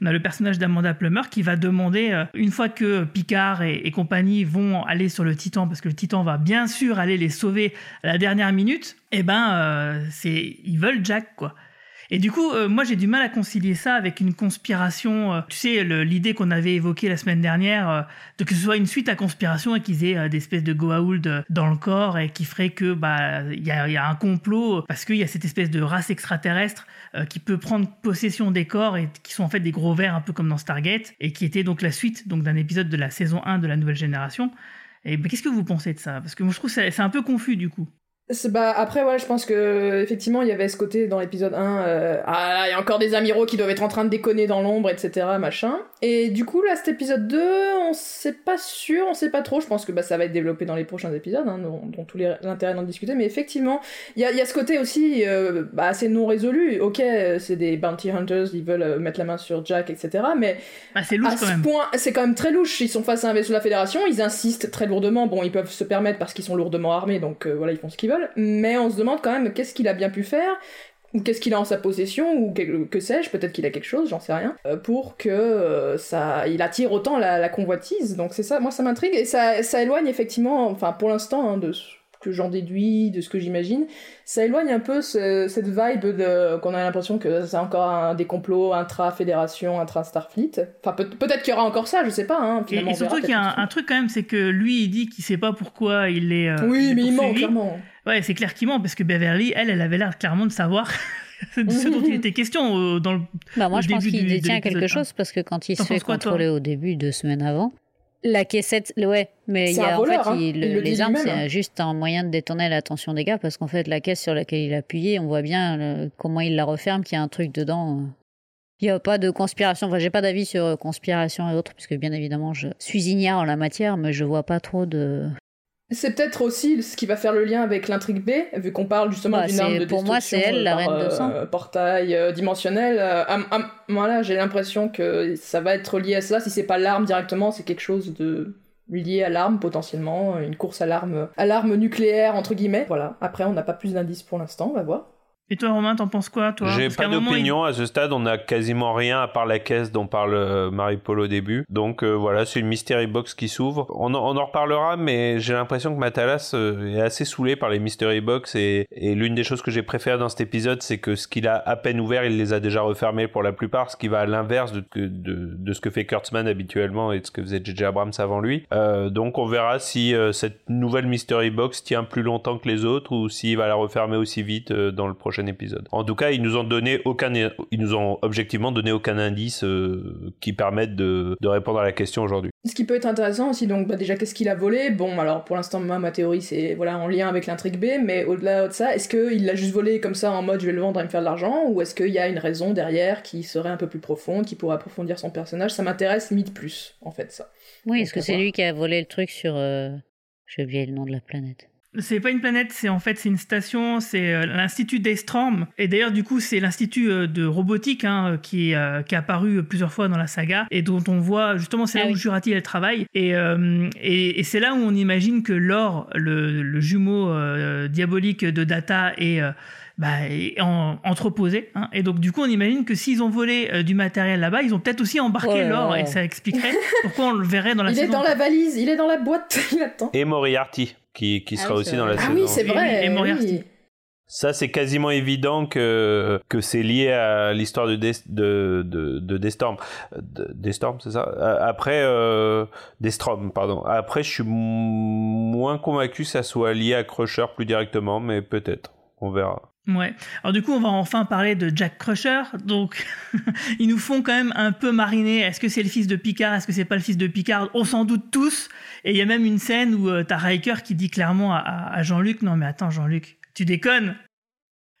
on a le personnage d'Amanda Plummer qui va demander une fois que Picard et, compagnie vont aller sur le Titan parce que le Titan va bien sûr aller les sauver à la dernière minute. Et ben c'est ils veulent Jack quoi. Et du coup, euh, moi j'ai du mal à concilier ça avec une conspiration. euh, tu sais, l'idée qu'on avait évoquée la semaine dernière, euh, de que ce soit une suite à conspiration et qu'ils aient des espèces de Goa'uld dans le corps et qui ferait que bah il y a, y a un complot parce qu'il y a cette espèce de race extraterrestre qui peut prendre possession des corps et qui sont en fait des gros vers un peu comme dans Stargate et qui était donc la suite donc d'un épisode de la saison 1 de la nouvelle génération. Et bah, qu'est-ce que vous pensez de ça? Parce que moi je trouve c'est un peu confus du coup. C'est- Bah, après, ouais, je pense que effectivement il y avait ce côté dans l'épisode 1, euh, ah là, il y a encore des amiraux qui doivent être en train de déconner dans l'ombre, etc., machin. Et du coup, là, cet épisode 2, on sait pas sûr, on sait pas trop, je pense que bah, ça va être développé dans les prochains épisodes, hein, dont, dont tous les l'intérêt d'en discuter, mais effectivement, il y a, y a ce côté aussi euh, bah, assez non résolu. Ok, euh, c'est des bounty hunters, ils veulent euh, mettre la main sur Jack, etc., mais Bah, c'est louche à quand ce même. point, c'est quand même très louche. Ils sont face à un vaisseau de la Fédération, ils insistent très lourdement. Bon, ils peuvent se permettre parce qu'ils sont lourdement armés, donc euh, voilà, ils font ce qu'ils veulent. Mais on se demande quand même qu'est-ce qu'il a bien pu faire, ou qu'est-ce qu'il a en sa possession, ou que, que sais-je, peut-être qu'il a quelque chose, j'en sais rien, euh, pour que euh, ça, il attire autant la, la convoitise. Donc c'est ça, moi ça m'intrigue et ça, ça éloigne effectivement, enfin pour l'instant, hein, de ce que j'en déduis, de ce que j'imagine, ça éloigne un peu ce- cette vibe de qu'on a l'impression que c'est encore un des complots intra-fédération, intra-Starfleet. Enfin, peut- peut-être qu'il y aura encore ça, je sais pas. Hein, Et, surtout qu'il y a un, un truc quand même, c'est que lui il dit qu'il sait pas pourquoi il est. euh, Oui, est mais il ment, clairement. Ouais, c'est clair qu'il ment parce que Beverly, elle, elle avait l'air clairement de savoir de ce dont il était question euh, dans le. Bah moi, au je pense qu'il détient quelque chose parce que quand il se fait quoi, contrôler au début, deux semaines avant, la caissette, ouais, mais il y a en fait, hein. il- Il le dit les armes, c'est hein. juste un moyen de détourner l'attention des gars parce qu'en fait, la caisse sur laquelle il a appuyé, on voit bien le- comment il la referme, qu'il y a un truc dedans. Il n'y a pas de conspiration, enfin, j'ai pas d'avis sur euh, conspiration et autres, puisque bien évidemment, je suis ignare en la matière, mais je vois pas trop de. C'est peut-être aussi ce qui va faire le lien avec l'intrigue B, vu qu'on parle justement d'une arme de pour moi, c'est elle, la euh, par, reine de sang. euh, portail euh, dimensionnel. euh, voilà, j'ai l'impression que ça va être lié à ça. Si c'est pas l'arme directement, c'est quelque chose de lié à l'arme potentiellement, une course à l'arme, à l'arme nucléaire entre guillemets. Voilà. Après, on n'a pas plus d'indices pour l'instant, on va voir. Et toi, Romain, t'en penses quoi, toi? J'ai pas moment, il- d'opinion à ce stade, on n'a quasiment rien à part la caisse dont parle euh, Marie-Paul au début. Donc euh, voilà, c'est une mystery box qui s'ouvre. On, en- on en reparlera, mais j'ai l'impression que Matalas euh, est assez saoulé par les mystery box et, et l'une des choses que j'ai préférées dans cet épisode, c'est que ce qu'il a à peine ouvert, il les a déjà refermés pour la plupart, ce qui va à l'inverse de, de, de ce que fait Kurtzman habituellement et de ce que faisait J.J. Abrams avant lui. Donc on verra si cette nouvelle mystery box tient plus longtemps que les autres ou s'il va la refermer aussi vite dans le prochain épisode. En tout cas, ils nous ont donné aucun, ils nous ont objectivement donné aucun indice euh, qui permette de, de répondre à la question aujourd'hui. Ce qui peut être intéressant aussi, donc bah, déjà qu'est-ce qu'il a volé? Bon, alors pour l'instant, ma théorie c'est voilà en lien avec l'intrigue B, mais au-delà de ça, est-ce qu'il l'a juste volé comme ça en mode je vais le vendre et me faire de l'argent, ou est-ce qu'il y a une raison derrière qui serait un peu plus profonde, qui pourrait approfondir son personnage? Ça m'intéresse limite plus, en fait, ça. Oui, est-ce que on c'est lui qui a volé le truc sur. euh, J'ai oublié le nom de la planète. C'est pas une planète, c'est en fait c'est une station, c'est euh, l'institut Daystrom. Et d'ailleurs du coup c'est l'institut euh, de robotique hein, qui, euh, qui est apparu plusieurs fois dans la saga et dont on voit justement c'est là Ah où oui. Jurati elle travaille et, euh, et, et c'est là où on imagine que Lore, le, le jumeau euh, diabolique de Data est euh, bah, en- entreposé. hein. Et donc, du coup, on imagine que s'ils ont volé euh, du matériel là-bas, ils ont peut-être aussi embarqué Oh l'or et ça expliquerait pourquoi on le verrait dans la il saison. est dans la valise, il est dans la boîte, il attend. Et Moriarty, qui, qui Ah sera oui, aussi c'est dans vrai. la Ah saison. oui, c'est vrai. et Moriarty. oui. Ça, c'est quasiment évident que, que c'est lié à l'histoire de, Des- de, de, de Destorm. De- Destorm, c'est ça? Après, euh, Destrom, pardon. Après, je suis moins convaincu que ça soit lié à Crusher plus directement, mais peut-être. On verra. Ouais. Alors du coup, on va enfin parler de Jack Crusher. Donc, ils nous font quand même un peu mariner. Est-ce que c'est le fils de Picard? Est-ce que c'est pas le fils de Picard? On s'en doute tous. Et il y a même une scène où euh, t'as Riker qui dit clairement à, à- Jean-Luc Non, mais attends, Jean-Luc, tu déconnes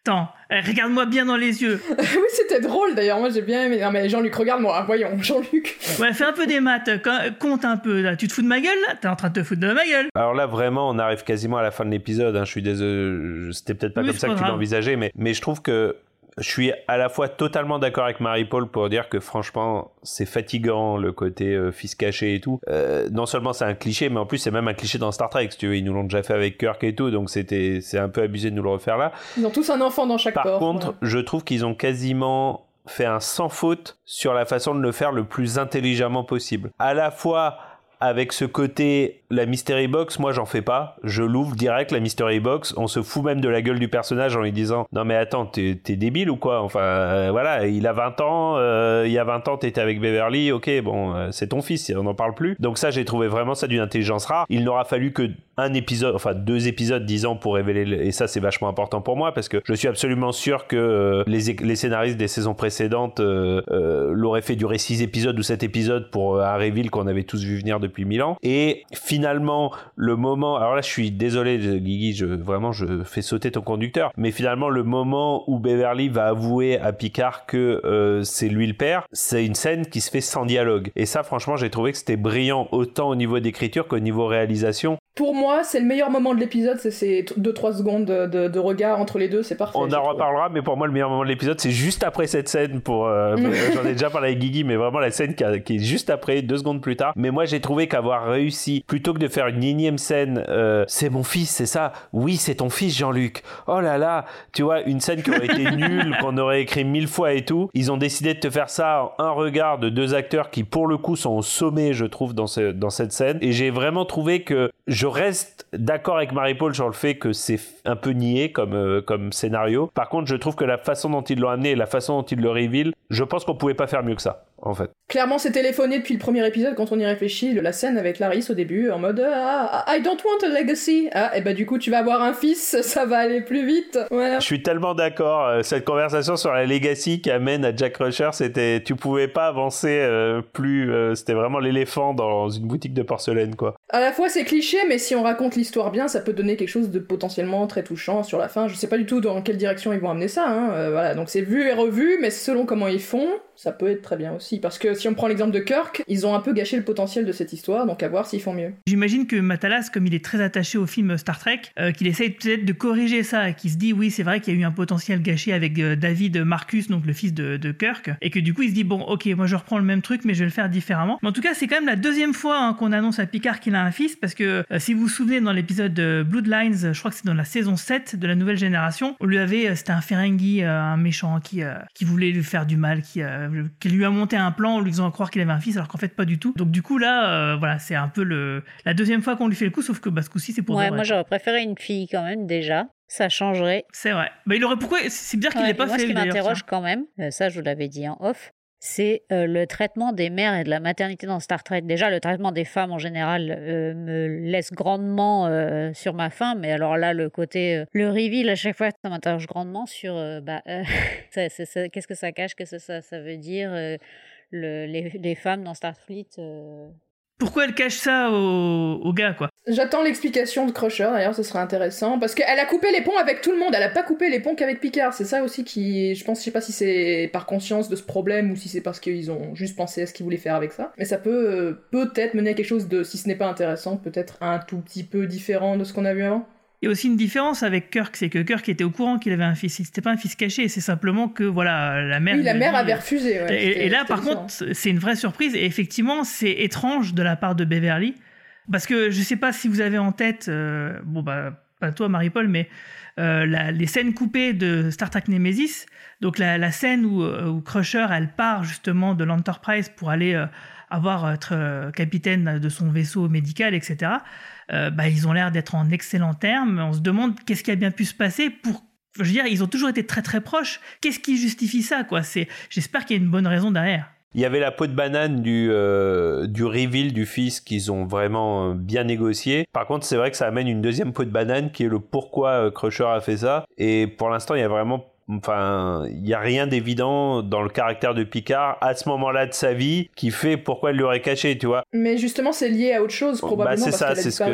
Attends, eh, regarde-moi bien dans les yeux. oui, c'était drôle d'ailleurs, moi j'ai bien aimé. Non mais Jean-Luc, regarde-moi, voyons, Jean-Luc. Ouais, fais un peu des maths. co- Compte un peu. Là. Tu te fous de ma gueule là? T'es en train de te foutre de ma gueule. Alors là, vraiment, on arrive quasiment à la fin de l'épisode. hein. Je suis désolé. C'était peut-être pas Oui, comme ça que tu l'envisageais, mais, mais je trouve que je suis à la fois totalement d'accord avec Marie-Paul pour dire que franchement, c'est fatigant le côté euh, fils caché et tout. Euh, non seulement c'est un cliché, mais en plus c'est même un cliché dans Star Trek. Si tu veux, ils nous l'ont déjà fait avec Kirk et tout, donc c'était c'est un peu abusé de nous le refaire là. Ils ont tous un enfant dans chaque Par port. contre, je trouve qu'ils ont quasiment fait un sans faute sur la façon de le faire le plus intelligemment possible. À la fois avec ce côté la mystery box, moi j'en fais pas. Je l'ouvre direct la mystery box. On se fout même de la gueule du personnage en lui disant non mais attends t'es débile ou quoi? Enfin euh, voilà, il a 20 ans. euh, il y a 20 ans t'étais avec Beverly. Ok bon euh, c'est ton fils, on n'en parle plus. Donc ça j'ai trouvé vraiment ça d'une intelligence rare. Il n'aura fallu que un épisode, enfin deux épisodes disons pour révéler le- et ça c'est vachement important pour moi parce que je suis absolument sûr que les, scénaristes des saisons précédentes l'auraient fait durer six épisodes ou sept épisodes pour un reveal qu'on avait tous vu venir depuis mille ans. Et finalement le moment alors là je suis désolé Guigui je vraiment je fais sauter ton conducteur mais finalement le moment où Beverly va avouer à Picard que euh, c'est lui le père c'est une scène qui se fait sans dialogue. Et ça franchement j'ai trouvé que c'était brillant autant au niveau d'écriture qu'au niveau réalisation Pour moi, c'est le meilleur moment de l'épisode, c'est ces 2-3 secondes de, regard entre les deux, c'est parfait. On en reparlera, mais pour moi, le meilleur moment de l'épisode, c'est juste après cette scène. Pour, euh, j'en ai déjà parlé avec Guigui, mais vraiment la scène qui, a- qui est juste après, deux secondes plus tard. Mais moi, j'ai trouvé qu'avoir réussi, plutôt que de faire une énième scène, euh, c'est mon fils, c'est ça. Oui, c'est ton fils, Jean-Luc. Oh là là, tu vois, une scène qui aurait été nulle, qu'on aurait écrit mille fois et tout. Ils ont décidé de te faire ça en un regard de deux acteurs qui, pour le coup, sont au sommet, je trouve, dans, ce, dans cette scène. Et j'ai vraiment trouvé que je reste d'accord avec Marie-Paul sur le fait que c'est un peu nié comme, euh, comme scénario. Par contre, je trouve que la façon dont ils l'ont amené et la façon dont ils le reveal, je pense qu'on pouvait pas faire mieux que ça, en fait. Clairement, c'est téléphoné depuis le premier épisode quand on y réfléchit. La scène avec Clarisse au début, en mode ah, I don't want a legacy. Ah, et bah du coup, tu vas avoir un fils, ça va aller plus vite. Voilà. Je suis tellement d'accord. euh, Cette conversation sur la legacy qui amène à Jack Crusher, c'était, tu pouvais pas avancer euh, plus. euh, c'était vraiment l'éléphant dans une boutique de porcelaine, quoi. À la fois, c'est cliché, mais si on raconte l'histoire bien, ça peut donner quelque chose de potentiellement très touchant sur la fin. Je sais pas du tout dans quelle direction ils vont amener ça. Hein. euh, voilà, donc c'est vu et revu, mais selon comment ils font, ça peut être très bien aussi. Parce que si on prend l'exemple de Kirk, ils ont un peu gâché le potentiel de cette histoire, donc à voir s'ils font mieux. J'imagine que Matalas, comme il est très attaché au film Star Trek, euh, qu'il essaye peut-être de corriger ça, qu'il se dit oui, c'est vrai qu'il y a eu un potentiel gâché avec euh, David Marcus, donc le fils de, Kirk, et que du coup il se dit bon, ok, moi je reprends le même truc, mais je vais le faire différemment. Mais en tout cas, c'est quand même la deuxième fois hein, qu'on annonce à Picard qu'il a un fils, parce que euh, si vous vous souvenez dans l'épisode de Bloodlines, je crois que c'est dans la saison 7 de la nouvelle génération, on lui avait, c'était un Ferengi, un méchant qui, qui voulait lui faire du mal, qui, euh, qui lui a monté un plan en lui faisant croire qu'il avait un fils, alors qu'en fait pas du tout. Donc du coup là, euh, voilà, c'est un peu le la deuxième fois qu'on lui fait le coup, sauf que bah, ce coup-ci c'est pour Ouais, moi j'aurais préféré une fille quand même déjà. Ça changerait. C'est vrai. Bah, il aurait pourquoi C'est bizarre qu'il Ouais, l'ait pas moi, fait. ce qui m'interroge quand même, euh, ça je vous l'avais dit en off, c'est euh, le traitement des mères et de la maternité dans Star Trek. Déjà, le traitement des femmes en général euh, me laisse grandement euh, sur ma faim, mais alors là, le côté, le reveal à chaque fois, ça m'interroge grandement sur bah, qu'est-ce que ça cache, que ça, ça veut dire, le- les, les femmes dans Starfleet. Pourquoi elle cache ça au, au gars quoi? J'attends l'explication de Crusher, d'ailleurs, ce serait intéressant. Parce qu'elle a coupé les ponts avec tout le monde, elle a pas coupé les ponts qu'avec Picard. C'est ça aussi qui. Je pense, je sais pas si c'est par conscience de ce problème ou si c'est parce qu'ils ont juste pensé à ce qu'ils voulaient faire avec ça. Mais ça peut euh, peut-être mener à quelque chose de, si ce n'est pas intéressant, peut-être un tout petit peu différent de ce qu'on a vu avant. Il y a aussi une différence avec Kirk, c'est que Kirk était au courant qu'il avait un fils. C'était pas un fils caché, c'est simplement que voilà la mère. oui, la mère avait refusé. ouais, Et, là, par différent. contre, c'est une vraie surprise. Et effectivement, c'est étrange de la part de Beverly. Parce que je sais pas si vous avez en tête, euh, bon, bah, pas toi, Marie-Paul, mais euh, la- les scènes coupées de Star Trek Nemesis. Donc, la, la scène où, euh, où Crusher, elle part justement de l'Enterprise pour aller euh, avoir être capitaine de son vaisseau médical, etc. Euh, bah, ils ont l'air d'être en excellents termes. On se demande qu'est-ce qui a bien pu se passer pour je veux dire, ils ont toujours été très très proches. Qu'est-ce qui justifie ça, quoi? C'est, j'espère qu'il y a une bonne raison derrière. Il y avait la peau de banane du, euh, du reveal du fils qu'ils ont vraiment euh, bien négocié. Par contre, c'est vrai que ça amène une deuxième peau de banane qui est le pourquoi Crusher a fait ça. Et pour l'instant, il y a vraiment Enfin, il y a rien d'évident dans le caractère de Picard à ce moment-là de sa vie qui fait pourquoi elle l'aurait caché, tu vois. Mais justement, c'est lié à autre chose, probablement, Bah, c'est ça, c'est ce que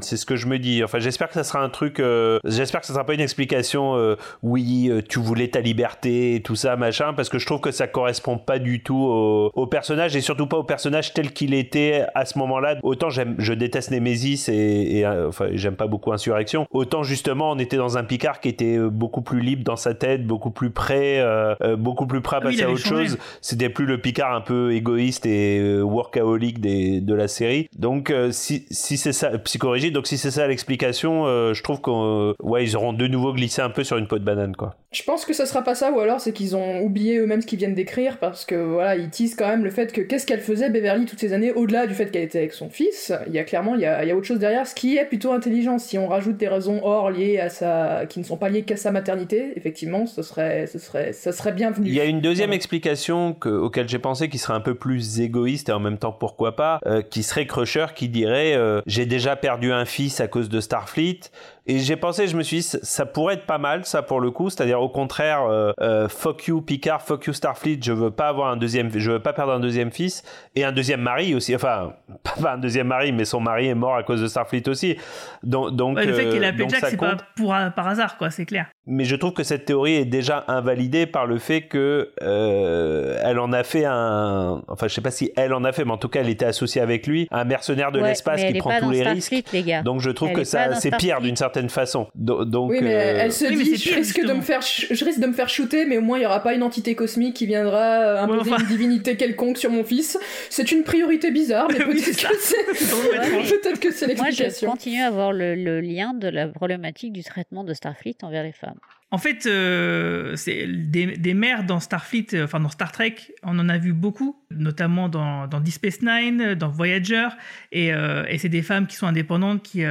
c'est ce que je me dis. Enfin, j'espère que ça sera un truc. euh, j'espère que ça sera pas une explication. euh, oui, euh, tu voulais ta liberté tout ça, machin, parce que je trouve que ça correspond pas du tout au, au personnage et surtout pas au personnage tel qu'il était à ce moment-là. Autant j'aime, je déteste Nemesis et, et, enfin, j'aime pas beaucoup Insurrection. Autant justement, on était dans un Picard qui était beaucoup plus libre dans sa sa tête, beaucoup plus prêt, euh, euh, beaucoup plus prêt à Ah oui, passer à avait autre changé. chose. C'était plus le Picard un peu égoïste et euh, workaholic des, de la série. Donc euh, si, si c'est ça, psychorigide, donc si c'est ça l'explication, euh, je trouve qu'on ouais, ils auront de nouveau glissé un peu sur une peau de banane quoi. Je pense que ça sera pas ça, ou alors c'est qu'ils ont oublié eux-mêmes ce qu'ils viennent d'écrire, parce que voilà, ils teasent quand même le fait que qu'est-ce qu'elle faisait Beverly toutes ces années, au-delà du fait qu'elle était avec son fils, il y a clairement, il y a, il y a autre chose derrière, ce qui est plutôt intelligent. Si on rajoute des raisons hors liées à sa, qui ne sont pas liées qu'à sa maternité, effectivement, ce serait, ce serait, ça serait bienvenu. Il y a une deuxième Voilà. explication que, auquel j'ai pensé qui serait un peu plus égoïste et en même temps pourquoi pas, euh, qui serait Crusher qui dirait euh, j'ai déjà perdu un fils à cause de Starfleet. Et j'ai pensé, je me suis dit, ça- pourrait être pas mal, ça pour le coup. C'est-à-dire au contraire, euh, euh, fuck you Picard, fuck you Starfleet. Je veux pas avoir un deuxième, je veux pas perdre un deuxième fils et un deuxième mari aussi. Enfin, pas un deuxième mari, mais son mari est mort à cause de Starfleet aussi. Donc, donc Ouais, le fait euh, qu'elle a appelé donc Jack, ça c'est pas pour, par hasard, quoi, c'est clair. Mais je trouve que cette théorie est déjà invalidée par le fait que euh, elle en a fait un. Enfin, je sais pas si elle en a fait, mais en tout cas, elle était associée avec lui, un mercenaire de Ouais, l'espace qui prend pas tous dans les Starfleet, risques. les gars. Donc, je trouve Elle que ça, c'est pire d'une certaine façon. Do- Donc, Oui, mais euh, elle se Oui, mais dit, c'est je pire, risque de me faire, ch- je risque de me faire shooter, mais au moins il y aura pas une entité cosmique qui viendra euh, imposer Ouais, enfin. une divinité quelconque sur mon fils. C'est une priorité bizarre, mais Oui, peut-être que c'est, peut-être que c'est Moi, je l'explication. continue à voir le, le lien de la problématique du traitement de Starfleet envers les femmes. En fait, euh, c'est des, des mères dans Starfleet, euh, enfin dans Star Trek, on en a vu beaucoup, notamment dans, dans Deep Space Nine, dans Voyager, et, euh, et c'est des femmes qui sont indépendantes, qui,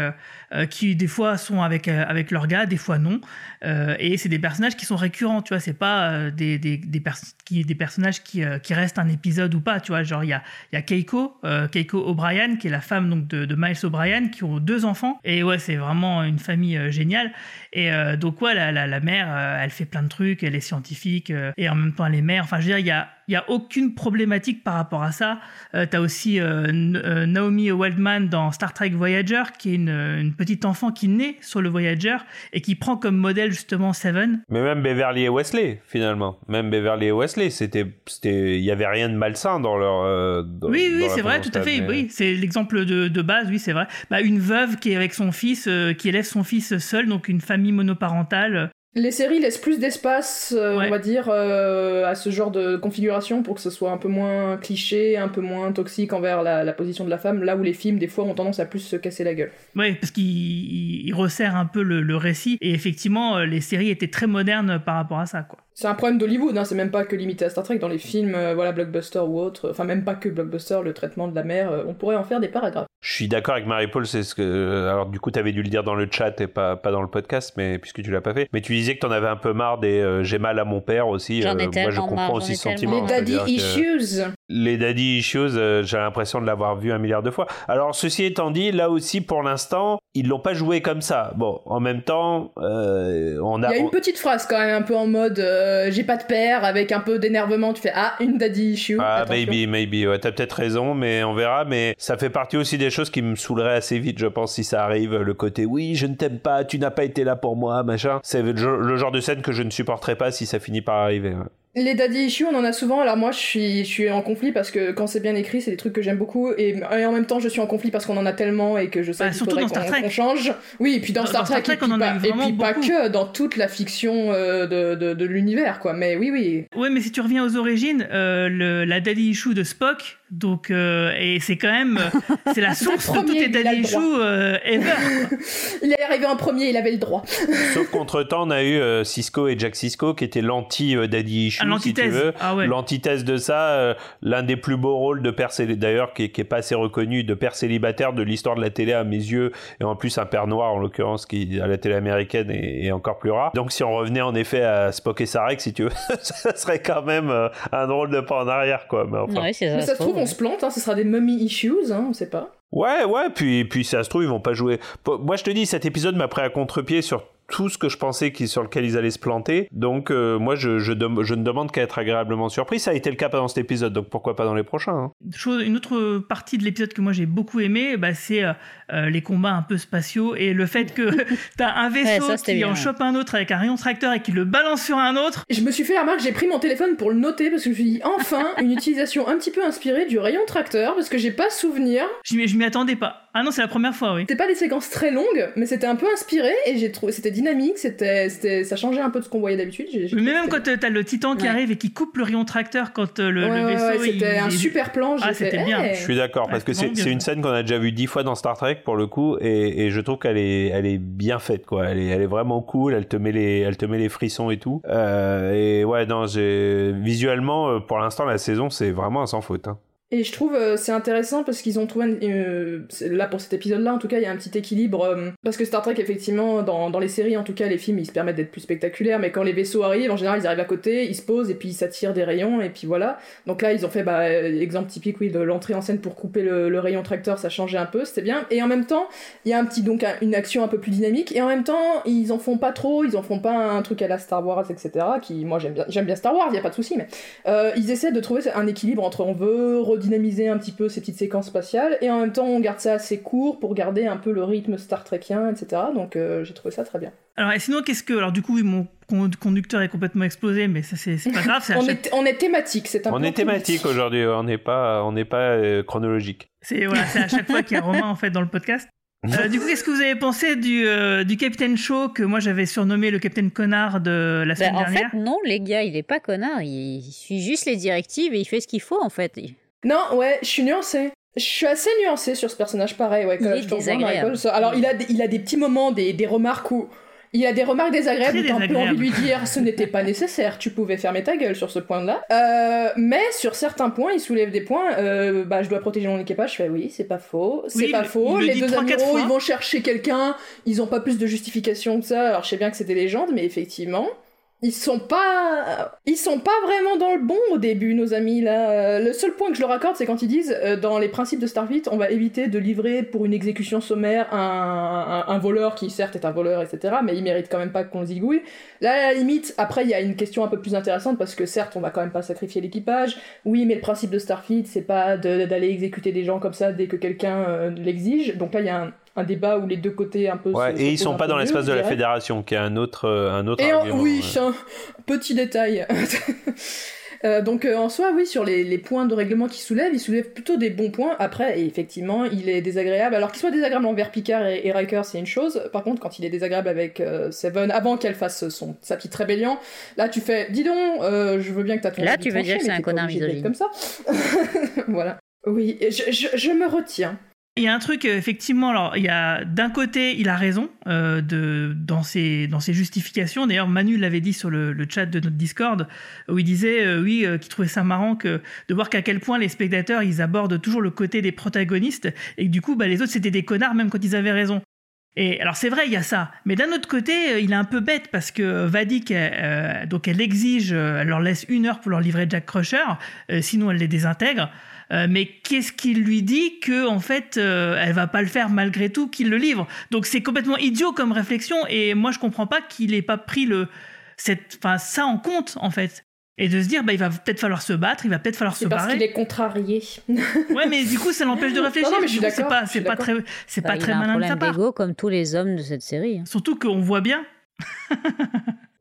euh, qui des fois sont avec, euh, avec leur gars, des fois non, Euh, et c'est des personnages qui sont récurrents, tu vois, c'est pas des, des, des, qui, des personnages qui, qui restent un épisode ou pas, tu vois, genre il y a, y a Keiko, Keiko O'Brien, qui est la femme donc de, Miles O'Brien, qui ont deux enfants, et ouais, c'est vraiment une famille géniale. Et donc, ouais, la, la, la mère, elle fait plein de trucs, elle est scientifique, et en même temps, elle est mère. Enfin, je veux dire, il y a, il y a aucune problématique par rapport à ça. Euh, T'as aussi euh, euh, Naomi Waldman dans Star Trek Voyager, qui est une, une petite enfant qui naît sur le Voyager et qui prend comme modèle justement Seven. mais même Beverly et Wesley, finalement. Même Beverly et Wesley, c'était, c'était, il y avait rien de malsain dans leur. euh, dans- oui, oui, c'est vrai, tout à fait. mais- Oui, c'est l'exemple de, de base, oui, c'est vrai. Bah, une veuve qui est avec son fils, euh, qui élève son fils seul, donc une famille monoparentale. Les séries laissent plus d'espace, euh, Ouais. on va dire, euh, à ce genre de configuration pour que ce soit un peu moins cliché, un peu moins toxique envers la, la position de la femme, là où les films, des fois, ont tendance à plus se casser la gueule. Oui, parce qu'il il- il resserre un peu le, le récit. Et effectivement, euh, les séries étaient très modernes par rapport à ça, quoi. C'est un problème d'Hollywood, hein, c'est même pas que limité à Star Trek. Dans les films, euh, voilà, blockbuster ou autre, enfin même pas que blockbuster, le traitement de la mère, euh, on pourrait en faire des paragraphes. Je suis d'accord avec Marie-Paul, c'est ce que. Alors, du coup, tu avais dû le dire dans le chat et pas, pas dans le podcast, mais puisque tu l'as pas fait. Mais tu disais que t'en avais un peu marre des euh, j'ai mal à mon père aussi. J'en ai euh, moi, je comprends marre, aussi ce sentiment. les daddy issues Les daddy issues, euh, j'ai l'impression de l'avoir vu un milliard de fois. Alors, ceci étant dit, là aussi, pour l'instant, ils l'ont pas joué comme ça. Bon, en même temps, euh, on Il a. y a une on- petite phrase quand même, un peu en mode euh, j'ai pas de père, avec un peu d'énervement, tu fais ah, une daddy issue. Ah, attention. maybe, maybe. Ouais, t'as peut-être raison, mais on verra. Mais ça fait partie aussi des choses qui me saouleraient assez vite, je pense, si ça arrive. Le côté oui, je ne t'aime pas, tu n'as pas été là pour moi, machin. C'est le genre le genre de scène que je ne supporterais pas si ça finit par arriver. ouais. Les daddy issues, on en a souvent. Alors moi, je suis, je suis en conflit parce que quand c'est bien écrit, c'est des trucs que j'aime beaucoup. Et, et en même temps, je suis en conflit parce qu'on en a tellement et que je sais Bah, qu'il surtout faudrait dans Star qu'on change. Oui, et puis dans, Dans- Star dans Star Trek, Trek, et puis, on en a et puis pas que dans toute la fiction euh, de, de, de l'univers, quoi. Mais oui, oui. Ouais, mais si tu reviens aux origines, euh, le, la daddy issue de Spock, donc, euh, et c'est quand même, euh, c'est la source de daddy le droit. issues euh, ever. Il est arrivé en premier, il avait le droit. Sauf qu'entre-temps, on a eu euh, Cisco et Jack Cisco qui étaient l'anti-Daddy Issue, À si tu l'antithèse. veux. Ah ouais. L'antithèse de ça, euh, l'un des plus beaux rôles de père célibataire, d'ailleurs, qui, est- qui est pas assez reconnu, de père célibataire de l'histoire de la télé à mes yeux, et en plus un père noir en l'occurrence, qui à la télé américaine est, est encore plus rare. Donc si on revenait en effet à Spock et Sarek, si tu veux, ça serait quand même euh, un drôle de pas en arrière, quoi. Mais enfin. Ouais, ça. Mais ça se trouve, on se plante, hein, ce sera des mummy issues, hein, on sait pas. Ouais, ouais, puis, puis ça se trouve, ils vont pas jouer. Moi, je te dis, cet épisode m'a pris à contre-pied sur tout ce que je pensais qui, sur lequel ils allaient se planter. Donc, euh, moi, je, je, ne demande qu'à être agréablement surpris. Ça a été le cas pendant cet épisode, donc pourquoi pas dans les prochains hein. Chose, une autre partie de l'épisode que moi j'ai beaucoup aimé, bah, c'est euh, euh, les combats un peu spatiaux et le fait que t'as un vaisseau ça, qui bien, en chope un autre avec un rayon tracteur et qui le balance sur un autre. Je me suis fait la remarque, j'ai pris mon téléphone pour le noter parce que je me suis dit enfin une utilisation un petit peu inspirée du rayon tracteur parce que j'ai pas souvenir. Je m'y attendais pas. Ah non, c'est la première fois, oui. C'était pas des séquences très longues, mais c'était un peu inspiré et j'ai trouvé c'était dynamique, c'était, c'était, ça changeait un peu de ce qu'on voyait d'habitude. J'ai- j'ai Mais même quand euh, t'as le titan qui Ouais. arrive et qui coupe le rayon tracteur quand euh, le, c'était- le vaisseau. ouais, ouais, il- c'était un il- super plan. j'ai Ah, fait, c'était bien. hey. Je suis d'accord parce Ouais, que c'est c'est une scène qu'on a déjà vue dix fois dans Star Trek pour le coup et, et je trouve qu'elle est elle est bien faite quoi. Elle est elle est vraiment cool. Elle te met les elle te met les frissons et tout. Euh, et ouais non j'ai visuellement euh, pour l'instant la saison c'est vraiment un sans faute. hein. Et je trouve euh, c'est intéressant parce qu'ils ont trouvé, euh, là pour cet épisode-là en tout cas, il y a un petit équilibre. euh, parce que Star Trek, effectivement, dans, dans les séries, en tout cas, les films, ils se permettent d'être plus spectaculaires, mais quand les vaisseaux arrivent, en général, ils arrivent à côté, ils se posent et puis ils s'attirent des rayons, et puis voilà. Donc là, ils ont fait, bah, euh, exemple typique, oui, de l'entrée en scène pour couper le, rayon tracteur, ça changeait un peu, c'était bien. Et en même temps, il y a un petit, donc, un- une action un peu plus dynamique, et en même temps, ils en font pas trop, ils en font pas un truc à la Star Wars, etc., qui, moi, j'aime bien, j'aime bien Star Wars, il y a pas de souci, mais ils essaient de trouver un équilibre entre on veut redynamiser un petit peu ces petites séquences spatiales et en même temps on garde ça assez court pour garder un peu le rythme Star Trekien, etc. Donc euh, j'ai trouvé ça très bien. Alors, et sinon, qu'est-ce que. Alors, du coup, oui, mon con- conducteur est complètement explosé, mais ça, c'est pas grave. On chaque- est, on est thématique, c'est un On est thématique aujourd'hui. On n'est pas on n'est pas euh, chronologique. C'est voilà, c'est à chaque fois qu'il y a Romain en fait dans le podcast. Euh, du coup, qu'est-ce que vous avez pensé du, euh, du Capitaine Shaw que moi j'avais surnommé le Capitaine Connard de la Bah, semaine en dernière? fait, non, les gars, il est pas connard. Il, il suit juste les directives et il fait ce qu'il faut, en fait. Non, ouais, je suis nuancée. Je suis assez nuancée sur ce personnage, pareil. Ouais, Il quand je désagréable. Alors, il a, des- il a des petits moments, des, des remarques où. Il a des remarques désagréables où t'as un peu envie de lui dire ce n'était pas nécessaire, tu pouvais fermer ta gueule sur ce point-là. Euh, mais sur certains points, il soulève des points. Euh, bah, je dois protéger mon équipage. Je fais oui, c'est pas faux, c'est Oui, pas il- faux. le Les deux trois, quatre amiraux, fois. ils vont chercher quelqu'un. Ils ont pas plus de justification que ça. Alors, je sais bien que c'est des légendes, mais effectivement. Ils sont pas, ils sont pas vraiment dans le bon au début, nos amis là. Euh, Le seul point que je leur accorde, c'est quand ils disent euh, dans les principes de Starfleet, on va éviter de livrer pour une exécution sommaire un, voleur qui certes est un voleur, etc. Mais il mérite quand même pas qu'on le zigouille. Là, à la limite, après il y a une question un peu plus intéressante parce que certes, on va quand même pas sacrifier l'équipage. Oui, mais le principe de Starfleet, c'est pas d'aller exécuter des gens comme ça dès que quelqu'un euh, l'exige. Donc là, il y a un, un débat où les deux côtés un peu. se- Ouais, et ils sont pas dans l'espace de la fédération, qui est un autre euh, un autre Et en- oui, ouais. c'est un petit détail. Euh, donc euh, en soi, oui, sur les, les points de règlement qu'il soulève, il soulève plutôt des bons points. Après, et effectivement, il est désagréable. Alors qu'il soit désagréable envers Picard et, et Riker, c'est une chose. Par contre, quand il est désagréable avec euh, Seven, avant qu'elle fasse son, sa petite rébellion, là tu fais, dis donc, euh, je veux bien que t'as ton Là, tu veux tranché, dire que c'est un connard misogyne. comme ça. voilà. Oui, je, je me retiens. Il y a un truc, euh, effectivement, alors, il y a d'un côté, il a raison euh, de, dans, ses, dans ses justifications. D'ailleurs, Manu l'avait dit sur le, le chat de notre Discord, où il disait, euh, oui, euh, qu'il trouvait ça marrant que, de voir qu'à quel point les spectateurs, ils abordent toujours le côté des protagonistes, et que du coup, bah, les autres, c'était des connards, même quand ils avaient raison. Et alors c'est vrai, il y a ça. Mais d'un autre côté, euh, il est un peu bête parce que Vadik, euh, donc elle exige, euh, elle leur laisse une heure pour leur livrer Jack Crusher, euh, sinon elle les désintègre. Euh, mais qu'est-ce qui lui dit que en fait euh, elle va pas le faire malgré tout qu'il le livre? Donc c'est complètement idiot comme réflexion et moi je comprends pas qu'il ait pas pris le cette enfin ça en compte en fait. Et de se dire, bah, il va peut-être falloir se battre, il va peut-être falloir se C'est parce barrer. qu'il est contrarié. Ouais, mais du coup, ça l'empêche de réfléchir. Non, non, mais je suis Du coup, c'est pas, c'est pas très, d'accord. c'est Bah, pas il très a un malin de sa problème part. d'ego comme tous les hommes de cette série. hein. Surtout qu'on voit bien.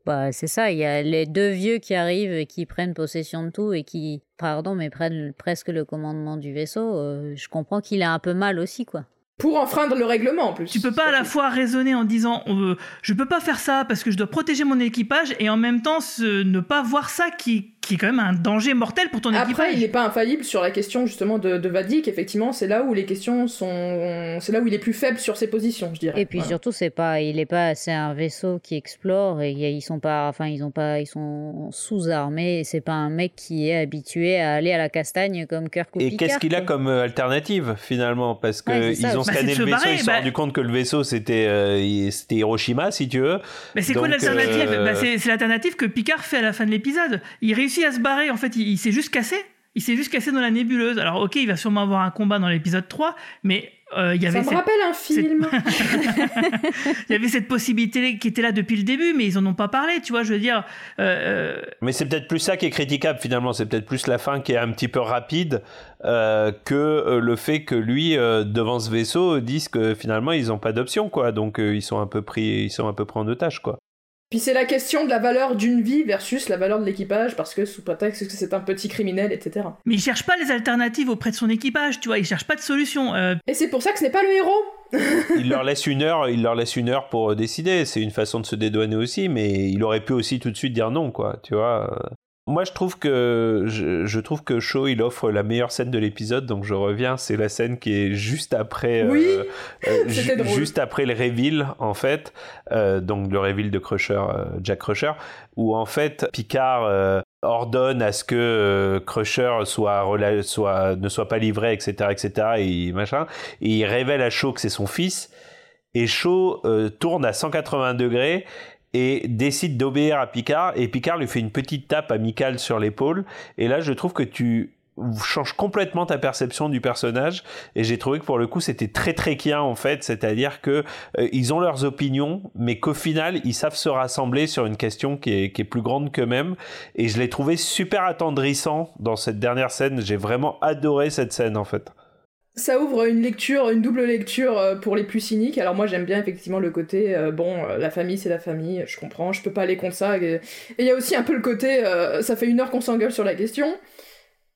Bah, c'est ça, il y a les deux vieux qui arrivent et qui prennent possession de tout et qui, pardon, mais prennent presque le commandement du vaisseau. euh, je comprends qu'il a un peu mal aussi, quoi. Pour enfreindre le règlement en plus. Tu peux pas à la fois raisonner en disant euh, je peux pas faire ça parce que je dois protéger mon équipage et en même temps ne pas voir ça qui, qui est quand même un danger mortel pour ton Après, équipage. il n'est pas infaillible sur la question justement de, de Vadik. Effectivement, c'est là où les questions sont, c'est là où il est plus faible sur ses positions, je dirais. Et puis Voilà. surtout, c'est pas, il est pas, c'est un vaisseau qui explore et ils sont pas, enfin ils ont pas, ils sont sous-armés. et C'est pas un mec qui est habitué à aller à la castagne comme Kirk ou Et qu'est-ce qu'il a comme euh, alternative finalement? Parce que Ouais, ils ont Bah, scanné le se vaisseau, barrer, ils se sont bah- rendu compte que le vaisseau c'était euh, c'était Hiroshima si tu veux. Mais c'est quoi l'alternative? euh, Bah, C'est c'est l'alternative que Picard fait à la fin de l'épisode. Il réussit à se barrer, en fait, il, il s'est juste cassé. Il s'est juste cassé dans la nébuleuse. Alors, ok, il va sûrement avoir un combat dans l'épisode 3, mais euh, il y Ça avait me cette... rappelle un film. il y avait cette possibilité qui était là depuis le début, mais ils en ont pas parlé, tu vois. Je veux dire, euh, euh, Mais c'est peut-être plus ça qui est critiquable finalement. C'est peut-être plus la fin qui est un petit peu rapide euh, que le fait que lui euh, devant ce vaisseau dise que finalement ils ont pas d'option quoi. Donc euh, ils sont un peu pris, ils sont un peu pris en otage quoi. Puis c'est la question de la valeur d'une vie versus la valeur de l'équipage, parce que sous prétexte que c'est un petit criminel, etc. Mais il cherche pas les alternatives auprès de son équipage, tu vois, il cherche pas de solution. Euh, Et c'est pour ça que ce n'est pas le héros il leur laisse une heure, il leur laisse une heure pour décider. C'est une façon de se dédouaner aussi, mais il aurait pu aussi tout de suite dire non, quoi. Tu vois. Moi, je trouve que je, je trouve que Shaw il offre la meilleure scène de l'épisode, donc je reviens. C'est la scène qui est juste après, Oui, euh, euh, c'était ju- drôle. juste après le reveal en fait, euh, donc le reveal de Crusher, euh, Jack Crusher, où en fait Picard ordonne à ce que Crusher soit, ne soit pas livré, etc., etc. Et machin, et il révèle à Shaw que c'est son fils. Et Shaw tourne à 180 degrés et décide d'obéir à Picard et Picard lui fait une petite tape amicale sur l'épaule et là je trouve que tu changes complètement ta perception du personnage et j'ai trouvé que pour le coup c'était très très kien en fait c'est-à-dire que euh, ils ont leurs opinions mais qu'au final ils savent se rassembler sur une question qui est, qui est plus grande qu'eux-mêmes et je l'ai trouvé super attendrissant dans cette dernière scène. J'ai vraiment adoré cette scène en fait Ça ouvre une lecture, une double lecture euh, pour les plus cyniques. Alors moi j'aime bien effectivement le côté, euh, bon, euh, la famille c'est la famille, je comprends, je peux pas aller contre ça. Et il y a aussi un peu le côté, ça fait une heure qu'on s'engueule sur la question.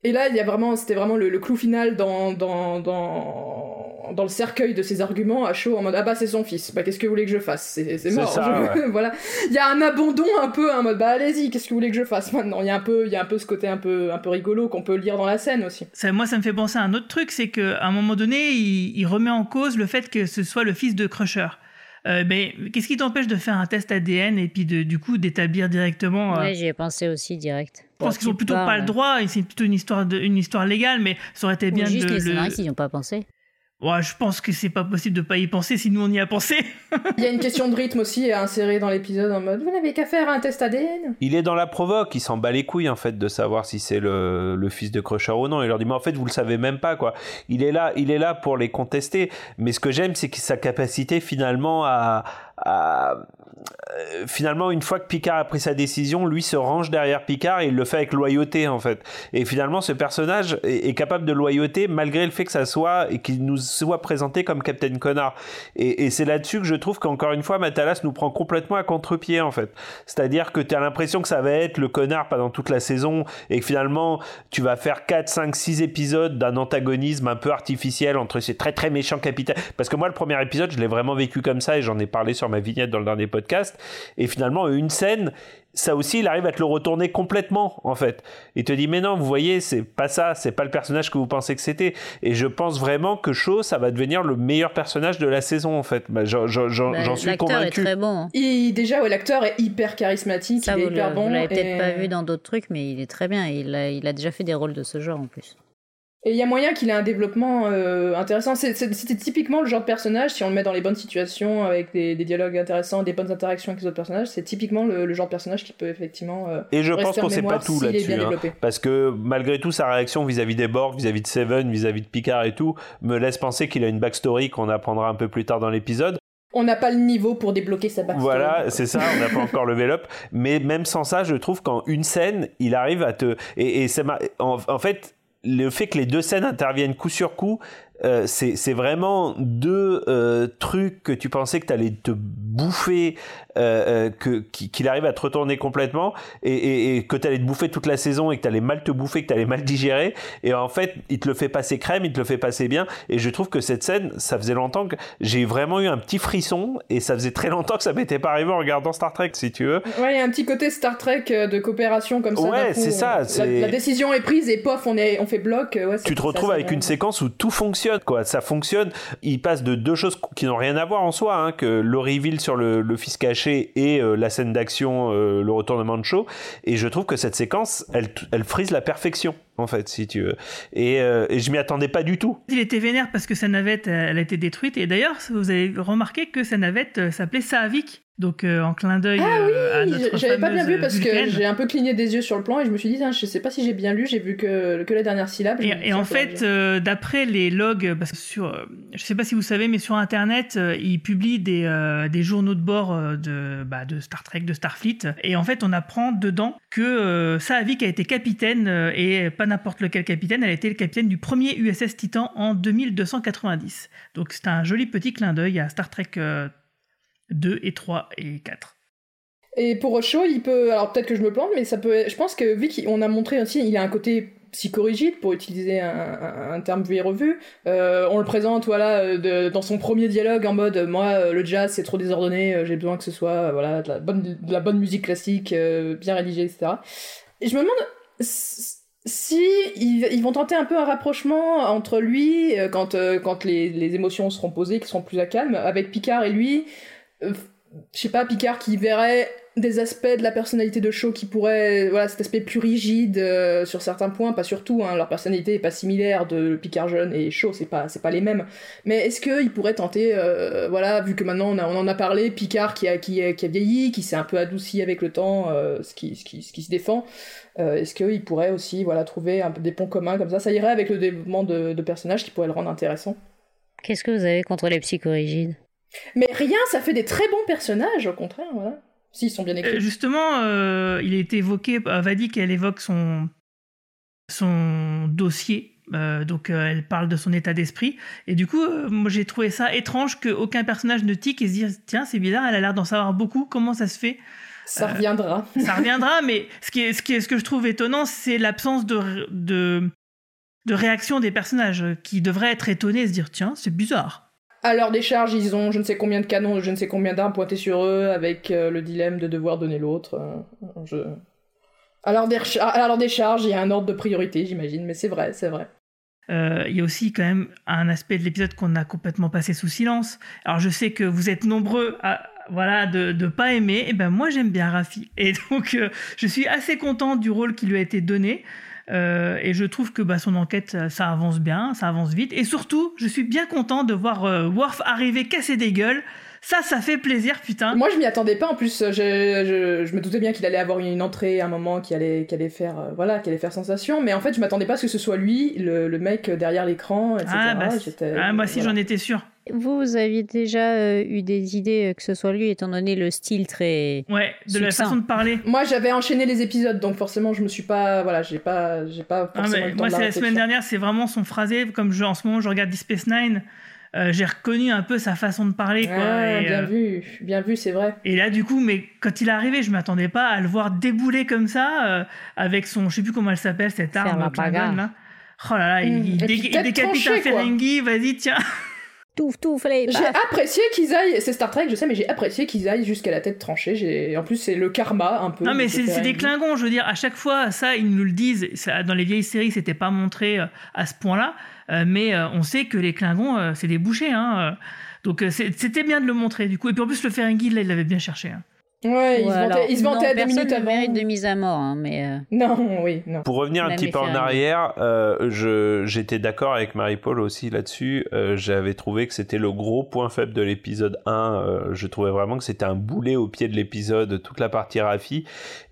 Et là, il y a vraiment, c'était vraiment le, le clou final dans, dans, dans, dans le cercueil de ses arguments à chaud en mode ah bah c'est son fils, bah qu'est-ce que vous voulez que je fasse? C'est mort. ça, je- voilà. Il y a un abandon un peu en mode bah allez-y, qu'est-ce que vous voulez que je fasse maintenant? Il y a un peu, il y a un peu ce côté un peu, un peu rigolo qu'on peut lire dans la scène aussi. ça, moi, ça me fait penser à un autre truc, c'est qu'à un moment donné, il, il remet en cause le fait que ce soit le fils de Crusher. Euh, mais qu'est-ce qui t'empêche de faire un test ADN et puis de, du coup d'établir directement euh, Ouais, j'y ai pensé aussi direct. Je pense qu'ils ont Tu plutôt pas le droit, et c'est plutôt une histoire, de, une histoire légale, mais ça aurait été Ou bien juste de les le... scénaristes, ils n'y ont pas pensé. Ouais, je pense que c'est pas possible de pas y penser si nous on y a pensé. Il y a une question de rythme aussi à insérer dans l'épisode en mode vous n'avez qu'à faire un test ADN. Il est dans la provoque, il s'en bat les couilles en fait de savoir si c'est le, le fils de Crusher ou non. Il leur dit mais en fait vous le savez même pas quoi. Il est là, il est là pour les contester. Mais ce que j'aime c'est que sa capacité finalement à, à- finalement une fois que Picard a pris sa décision, lui se range derrière Picard et il le fait avec loyauté en fait. Et finalement ce personnage est, capable de loyauté malgré le fait que ça soit et qu'il nous soit présenté comme Captain Connard. Et, et c'est là-dessus que je trouve qu'encore une fois Matalas nous prend complètement à contre-pied en fait. C'est-à-dire que tu as l'impression que ça va être le connard pendant toute la saison et que finalement tu vas faire 4, 5, 6 épisodes d'un antagonisme un peu artificiel entre ces très très méchants capitaines. Parce que moi le premier épisode je l'ai vraiment vécu comme ça et j'en ai parlé sur ma vignette dans le dernier podcast. Et finalement une scène, ça aussi il arrive à te le retourner complètement en fait. Il te dit mais non vous voyez c'est pas ça, c'est pas le personnage que vous pensez que c'était. Et je pense vraiment que Shaw ça va devenir le meilleur personnage de la saison en fait. Bah, j'en- j'en j'en- Bah, j'en suis L'acteur est convaincu. très bon. hein. Il, déjà, ouais, l'acteur est hyper charismatique, Ça, il est hyper le- bon. vous l'avez peut-être pas vu dans d'autres trucs, mais il est très bien. Il a, il a déjà fait des rôles de ce genre en plus. Et il y a moyen qu'il ait un développement euh, intéressant. C'était typiquement le genre de personnage, si on le met dans les bonnes situations, avec des, des dialogues intéressants, des bonnes interactions avec les autres personnages, c'est typiquement le, le genre de personnage qui peut effectivement. euh, Et je pense qu'on sait pas tout là-dessus. hein. parce que malgré tout, sa réaction vis-à-vis des Borg, vis-à-vis de Seven, vis-à-vis de Picard et tout, me laisse penser qu'il a une backstory qu'on apprendra un peu plus tard dans l'épisode. On n'a pas le niveau pour débloquer sa backstory. Voilà, c'est ça, on n'a pas encore levé up. Mais même sans ça, je trouve qu'en une scène, il arrive à te. Et, et en, en fait, le fait que les deux scènes interviennent coup sur coup, euh, c'est vraiment deux euh, trucs que tu pensais que tu allais te bouffer, euh, euh, qu'il arrive à te retourner complètement, et, et- et que tu allais te bouffer toute la saison et que tu allais mal te bouffer, que tu allais mal digérer. Et en fait, il te le fait passer crème, il te le fait passer bien. Et je trouve que cette scène, ça faisait longtemps que j'ai vraiment eu un petit frisson, et ça faisait très longtemps que ça m'était pas arrivé en regardant Star Trek, si tu veux. Ouais, il y a un petit côté Star Trek euh, de coopération comme ça. Ouais, c'est ça, La, la décision est prise et pof, on, est, on fait bloc. euh, Ouais, tu te retrouves avec une séquence où tout fonctionne, quoi. Ça fonctionne. Il passe de deux choses qui n'ont rien à voir en soi, hein, que reveal sur le, fils caché et euh, la scène d'action, euh, le retournement de show. Et je trouve que cette séquence, elle, frise la perfection, en fait, si tu veux. Et, euh, et je m'y attendais pas du tout. Il était vénère parce que sa navette, elle a été détruite. Et d'ailleurs, vous avez remarqué que sa navette s'appelait Saavik. Donc, euh, en clin d'œil Ah euh, à oui, notre j'avais pas bien vu parce que j'ai un peu cligné des yeux sur le plan et je me suis dit, je sais pas si j'ai bien lu, j'ai vu que, que la dernière syllabe. Et, en fait, euh, d'après les logs, parce que sur, je sais pas si vous savez, mais sur Internet, ils publient des, des journaux de bord de, bah, de Star Trek, de Starfleet, et en fait, on apprend dedans que Saavik a été capitaine et pas n'importe lequel capitaine. Elle a été le capitaine du premier USS Titan en 2290. Donc, c'est un joli petit clin d'œil à Star Trek 2 et 3 et 4. Et pour Osho, il peut. Alors peut-être que je me plante, mais ça peut. Je pense que vu qu'on a montré aussi, il a un côté psychorigide pour utiliser un, terme vu et revu. Euh, on le présente voilà dans son premier dialogue en mode moi euh, le jazz c'est trop désordonné, euh, j'ai besoin que ce soit voilà de la bonne musique classique bien rédigée etc. Et je me demande si ils, vont tenter un peu un rapprochement entre lui quand les, émotions seront posées, qui seront plus à calme, avec Picard et lui. Je sais pas Picard qui verrait des aspects de la personnalité de Shaw qui pourraient, voilà, cet aspect plus rigide euh, sur certains points, pas surtout, hein, leur personnalité est pas similaire de Picard jeune et Shaw, c'est pas, c'est pas les mêmes. Mais est-ce qu'ils pourraient tenter, euh, voilà, vu que maintenant on, en a parlé, Picard qui a, qui, a, qui a vieilli, qui s'est un peu adouci avec le temps, euh, ce, qui, ce, qui, ce qui se défend, est-ce qu'ils pourraient aussi, voilà, trouver un peu des ponts communs comme ça? Ça irait avec le développement de, de personnages qui pourrait le rendre intéressant. Qu'est-ce que vous avez contre les psychorigides Mais rien, ça fait des très bons personnages, au contraire, voilà. S'ils sont bien écrits. Justement, euh, il a été évoqué, euh, Vadik, elle évoque son, son dossier. Euh, donc euh, elle parle de son état d'esprit. Et du coup, euh, moi j'ai trouvé ça étrange qu'aucun personnage ne tique et se dise tiens, c'est bizarre, elle a l'air d'en savoir beaucoup, comment ça se fait? Ça reviendra. ça reviendra, mais ce, qui est, ce, qui est, ce que je trouve étonnant, c'est l'absence de, de, de réaction des personnages qui devraient être étonnés et se dire tiens, c'est bizarre. À leur décharge, ils ont je ne sais combien de canons, je ne sais combien d'armes pointées sur eux, avec euh, le dilemme de devoir donner l'autre. Euh, à, leur décharge, il y a un ordre de priorité, j'imagine, mais c'est vrai, c'est vrai. Euh, il y a aussi quand même un aspect de l'épisode qu'on a complètement passé sous silence. Alors je sais que vous êtes nombreux à voilà de de pas aimer, et ben moi j'aime bien Rafi et donc euh, je suis assez contente du rôle qui lui a été donné. Euh, et je trouve que bah, son enquête, ça avance bien, ça avance vite. Et surtout, je suis bien content de voir euh, Worf arriver casser des gueules. Ça, ça fait plaisir, putain. Moi, je m'y attendais pas. En plus, je, je, je me doutais bien qu'il allait avoir une entrée à un moment qui allait, qui allait faire, euh, voilà, qui allait faire sensation. Mais en fait, je m'attendais pas à ce que ce soit lui, le, le mec derrière l'écran, etc. Ah, bah, ah, moi voilà. j'en étais sûr. Vous, vous aviez déjà euh, eu des idées que ce soit lui, étant donné le style très. Ouais, de succinct. la façon de parler. Moi, j'avais enchaîné les épisodes, donc forcément, je me suis pas. Voilà, j'ai pas, j'ai pas forcément. Ah, mais moi, c'est la semaine dernière, c'est vraiment son phrasé. Comme je, en ce moment, je regarde Deep Space Nine. Euh, j'ai reconnu un peu sa façon de parler. Quoi, ah, et, bien euh... vu, bien vu, c'est vrai. Et là, du coup, mais quand il est arrivé, je m'attendais pas à le voir débouler comme ça, euh, avec son, je sais plus comment elle s'appelle, cette arme. là. Oh là là, il, Mmh. il, dé il décapite tranché, un Ferengi, vas-y, tiens. Touf, touf, allez, J'ai apprécié qu'ils aillent, c'est Star Trek, je sais, mais j'ai apprécié qu'ils aillent jusqu'à la tête tranchée. J'ai... En plus, c'est le karma un peu. Non, mais c'est, de c'est des. Klingons, je veux dire, à chaque fois, ça, ils nous le disent. Ça, dans les vieilles séries, c'était pas montré euh, à ce point-là, euh, mais euh, on sait que les Klingons, euh, c'est des bouchers, hein. donc c'était bien de le montrer, du coup. Et puis en plus, le Ferengi, là, il l'avait bien cherché. hein. Ouais, ils se vantaient, ils se vantaient non, à personne minutes avant. mérite de mise à mort, hein, mais. euh, Non, oui, non. Pour revenir un petit peu en arrière, euh, je, j'étais d'accord avec Marie-Paul aussi là-dessus. Euh, j'avais trouvé que c'était le gros point faible de l'épisode 1. Euh, je trouvais vraiment que c'était un boulet au pied de l'épisode, toute la partie Rafi.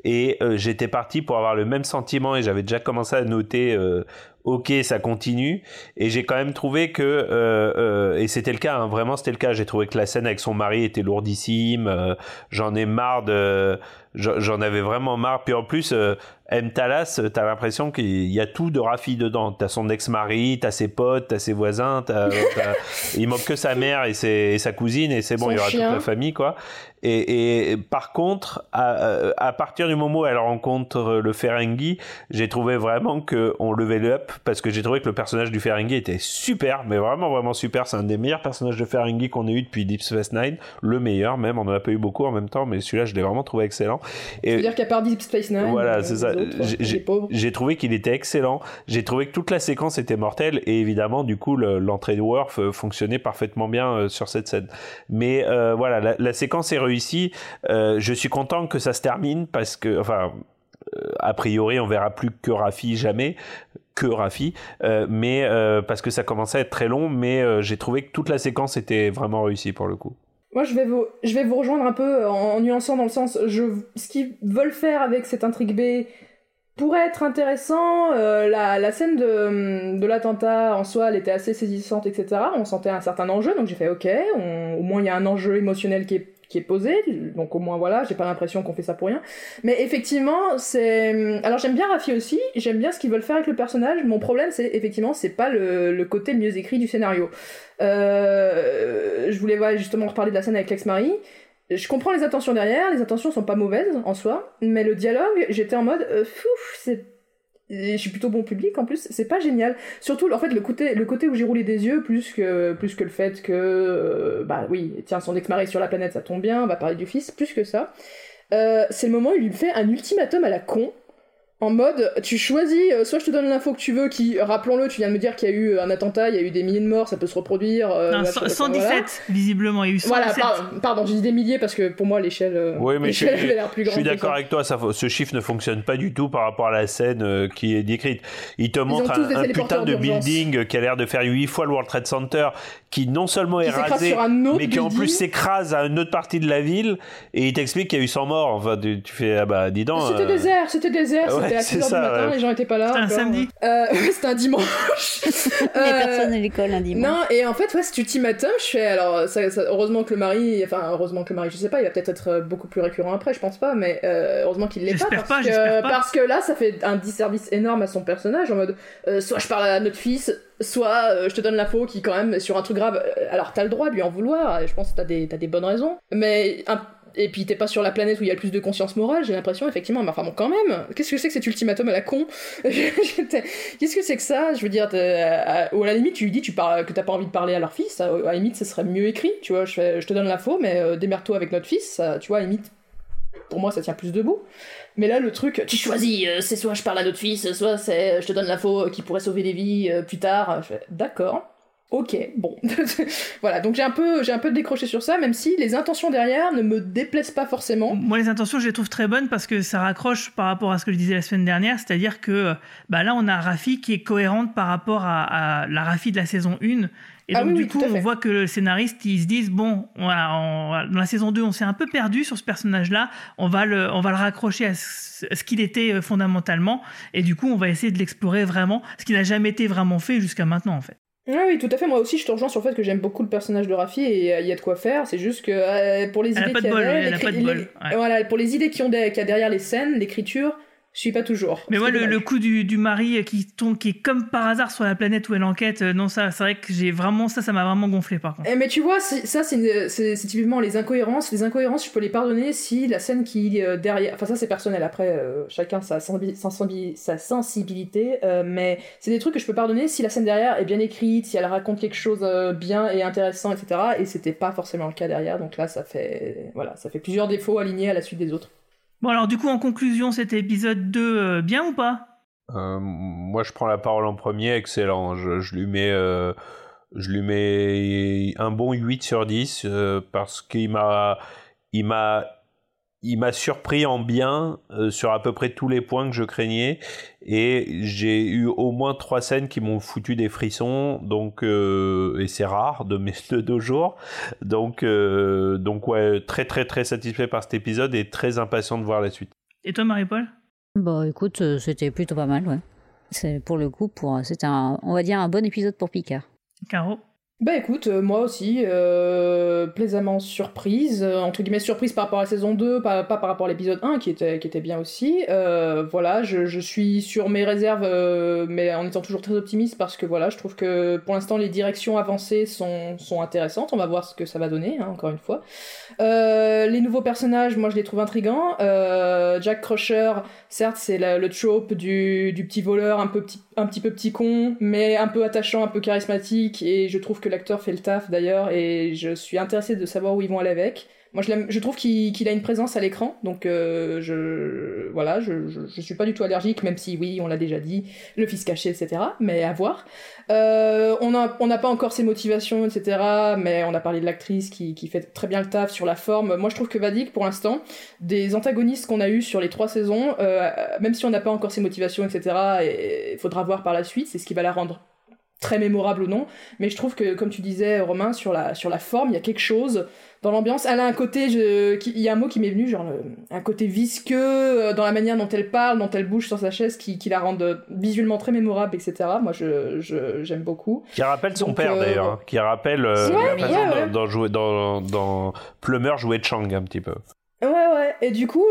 Et euh, j'étais parti pour avoir le même sentiment et j'avais déjà commencé à noter euh, ok ça continue. Et j'ai quand même trouvé que euh, euh, et c'était le cas hein, vraiment c'était le cas. J'ai trouvé que la scène avec son mari était lourdissime euh, j'en ai marre de j'en avais vraiment marre puis en plus euh, M. Talas, t'as l'impression qu'il y a tout de Rafi dedans. T'as son ex-mari, t'as ses potes, t'as ses voisins, t'as, t'as- il manque que sa mère et, ses- et sa cousine et c'est bon, Son il y aura chien. toute la famille quoi. Et, et par contre, à, à partir du moment où elle rencontre le Ferengi, j'ai trouvé vraiment que on level up parce que j'ai trouvé que le personnage du Ferengi était super, mais vraiment vraiment super. C'est un des meilleurs personnages de Ferengi qu'on ait eu depuis Deep Space Nine, le meilleur même. On en a pas eu beaucoup en même temps, mais celui-là je l'ai vraiment trouvé excellent. Je veux dire qu'à part Deep Space Nine, Voilà, euh, c'est ça. J'ai- trouvé qu'il était excellent. J'ai trouvé que toute la séquence était mortelle et évidemment, du coup, le- l'entrée de Worf euh, fonctionnait parfaitement bien euh, sur cette scène. Mais euh, voilà, la, la séquence est réussie. Euh, je suis content que ça se termine parce que, enfin, a priori, on verra plus que Rafi jamais que Rafi, euh, mais euh, parce que ça commençait à être très long, mais euh, j'ai trouvé que toute la séquence était vraiment réussie pour le coup. Moi, je vais vous, rejoindre un peu en, en nuançant dans le sens, je, ce qu'ils veulent faire avec cette intrigue B pourrait être intéressant. Euh, la, scène de, de l'attentat en soi, elle était assez saisissante, etc. On sentait un certain enjeu, donc j'ai fait OK. Au moins, il y a un enjeu émotionnel qui est qui est posé, donc au moins voilà, j'ai pas l'impression qu'on fait ça pour rien. Mais effectivement, c'est. Alors j'aime bien Rafi aussi, j'aime bien ce qu'ils veulent faire avec le personnage. Mon problème, c'est effectivement, c'est pas le, le côté mieux écrit du scénario. Euh, je voulais justement reparler de la scène avec l'ex-mari. je comprends les intentions derrière, les intentions sont pas mauvaises en soi, mais le dialogue, j'étais en mode, euh, c'est et je suis plutôt bon public en plus, c'est pas génial. Surtout en fait le côté où j'ai roulé des yeux plus que plus que le fait que euh, bah oui, tiens son ex-mari sur la planète, ça tombe bien, on va parler du fils, plus que ça. Euh, c'est le moment où il lui fait un ultimatum à la con en mode tu choisis euh, soit je te donne l'info que tu veux qui rappelons-le tu viens de me dire qu'il y a eu un attentat il y a eu des milliers de morts ça peut se reproduire euh, Non, machin, 117, voilà. visiblement, il y a eu 117. voilà pardon, pardon j'ai dit des milliers parce que pour moi l'échelle euh, Oui, mais je, l'échelle je- avait l'air plus je grande suis que d'accord avec toi, ça, ce chiffre ne fonctionne pas du tout par rapport à la scène euh, qui est décrite. Il te montre tous un, putain de building qui a l'air de faire 8 fois le World Trade Center, qui non seulement est Qui rasé, sur un autre mais qui en plus s'écrase à une autre partie de la ville, et il t'explique qu'il y a eu 100 morts. Enfin, tu, tu fais, ah bah dis donc. C'était euh, désert, c'était désert, ouais, à c'est 6h ça, du matin, ouais. les gens étaient pas là. C'était un encore. samedi. Euh, ouais, c'était un dimanche. Mais Euh, personne à l'école un dimanche. Non, et en fait, ouais, cet ultimatum, je fais, alors, ça, ça- heureusement que le mari, enfin, heureusement que le mari, je sais pas, il va peut-être être euh, beaucoup plus récurrent après, je pense pas, mais euh, heureusement qu'il l'est pas. J'espère parce pas, que, j'espère pas. Parce que là, ça fait un disservice énorme à son personnage, en mode, euh, soit je parle à notre fils, soit euh, je te donne l'info qui, quand même, sur un truc grave, euh, alors t'as le droit de lui en vouloir, et je pense que t'as des, t'as des bonnes raisons, mais un- et puis t'es pas sur la planète où il y a le plus de conscience morale, j'ai l'impression, effectivement, mais enfin bon, quand même, qu'est-ce que c'est que cet ultimatum à la con Qu'est-ce que c'est que ça Je veux dire, à- ou à la limite, tu lui dis tu parles, que t'as pas envie de parler à leur fils, à, la limite, ce serait mieux écrit, tu vois, je, te donne l'info, mais euh, démerde-toi avec notre fils, tu vois, à la limite, pour moi, ça tient plus debout. Mais là, le truc, tu choisis, euh, c'est soit je parle à notre fils, soit c'est je te donne l'info qui pourrait sauver des vies euh, plus tard. D'accord. Ok, bon. voilà, donc j'ai un, peu, j'ai un peu décroché sur ça, même si les intentions derrière ne me déplaisent pas forcément. Moi, les intentions, je les trouve très bonnes parce que ça raccroche par rapport à ce que je disais la semaine dernière, c'est-à-dire que bah, là, on a Rafi qui est cohérente par rapport à, à la Rafi de la saison 1. Et Ah donc, oui, du oui, coup, on voit que le scénariste, ils se disent bon, on- dans la saison 2, on s'est un peu perdu sur ce personnage-là, on, va le- on va le raccrocher à ce, ce qu'il était euh, fondamentalement, et du coup, on va essayer de l'explorer vraiment, ce qui n'a jamais été vraiment fait jusqu'à maintenant, en fait. Oui, oui, tout à fait. Moi aussi, je te rejoins sur le fait que j'aime beaucoup le personnage de Rafi et euh, il y a de quoi faire. C'est juste que euh, pour les Elle idées qu'il y a ouais. voilà, pour les idées y, ont de- y a derrière les scènes, l'écriture, je suis pas toujours. Mais est le, coup du, du mari qui tombe, qui est comme par hasard sur la planète où elle enquête, euh, non, ça, c'est vrai que j'ai vraiment, ça, ça m'a vraiment gonflé, par contre. Eh, mais tu vois, ça c'est typiquement les incohérences. Les incohérences, je peux les pardonner si la scène qui euh, derrière, enfin ça c'est personnel. Après, euh, chacun sa, sensibi- sa sa sensibilité, euh, mais c'est des trucs que je peux pardonner si la scène derrière est bien écrite, si elle raconte quelque chose euh, bien et intéressant, etc. Et c'était pas forcément le cas derrière, donc là ça fait, voilà, ça fait plusieurs défauts alignés à la suite des autres. Bon, alors, du coup, en conclusion, cet épisode 2, euh, bien ou pas? Euh, moi, je prends la parole en premier, excellent. Je, je lui mets, euh, je lui mets un bon 8 sur 10 euh, parce qu'il m'a, il m'a, il m'a surpris en bien euh, sur à peu près tous les points que je craignais et j'ai eu au moins trois scènes qui m'ont foutu des frissons donc euh, et c'est rare de mes de deux jours donc euh, donc ouais très très très satisfait par cet épisode et très impatient de voir la suite. Et toi, Marie-Paul? Bon, écoute, euh, c'était plutôt pas mal, ouais. C'est pour le coup, pour c'était un, on va dire un bon épisode pour Picard. Caro? Bah écoute, euh, moi aussi, euh, plaisamment surprise, euh, entre guillemets surprise par rapport à la saison 2, pas, par rapport à l'épisode 1 qui était, qui était bien aussi. Voilà, je, suis sur mes réserves, mais en étant toujours très optimiste parce que voilà, je trouve que pour l'instant les directions avancées sont, sont intéressantes, on va voir ce que ça va donner, hein, encore une fois. Les nouveaux personnages, moi je les trouve intrigants. Jack Crusher, certes c'est le trope du, du petit voleur un peu petit, un petit peu petit con, mais un peu attachant, un peu charismatique, et je trouve que l'acteur fait le taf d'ailleurs, et je suis intéressée de savoir où ils vont aller avec. Moi je, trouve qu'il a une présence à l'écran, donc euh, je voilà, je, suis pas du tout allergique, même si oui, on l'a déjà dit, le fils caché, etc. Mais à voir. Euh, on n'a pas encore ses motivations, etc. Mais on a parlé de l'actrice qui, fait très bien le taf sur la forme. Moi, je trouve que Vadik, pour l'instant, des antagonistes qu'on a eu sur les trois saisons, euh, même si on n'a pas encore ses motivations, etc. Et il faudra voir par la suite, c'est ce qui va la rendre très mémorable ou non. Mais je trouve que, comme tu disais, Romain, sur la, sur la forme, il y a quelque chose dans l'ambiance. Elle a un côté, il y a un mot qui m'est venu, genre le- un côté visqueux euh, dans la manière dont elle parle, dont elle bouge sur sa chaise, qui, qui la rend euh, visuellement très mémorable, etc. Moi, je, je- j'aime beaucoup. Qui rappelle son Donc, père euh, d'ailleurs, hein, qui rappelle euh, la façon ouais, dont jouer- dans, dans Plummer jouait Chang un petit peu. Ouais, ouais. Et du coup,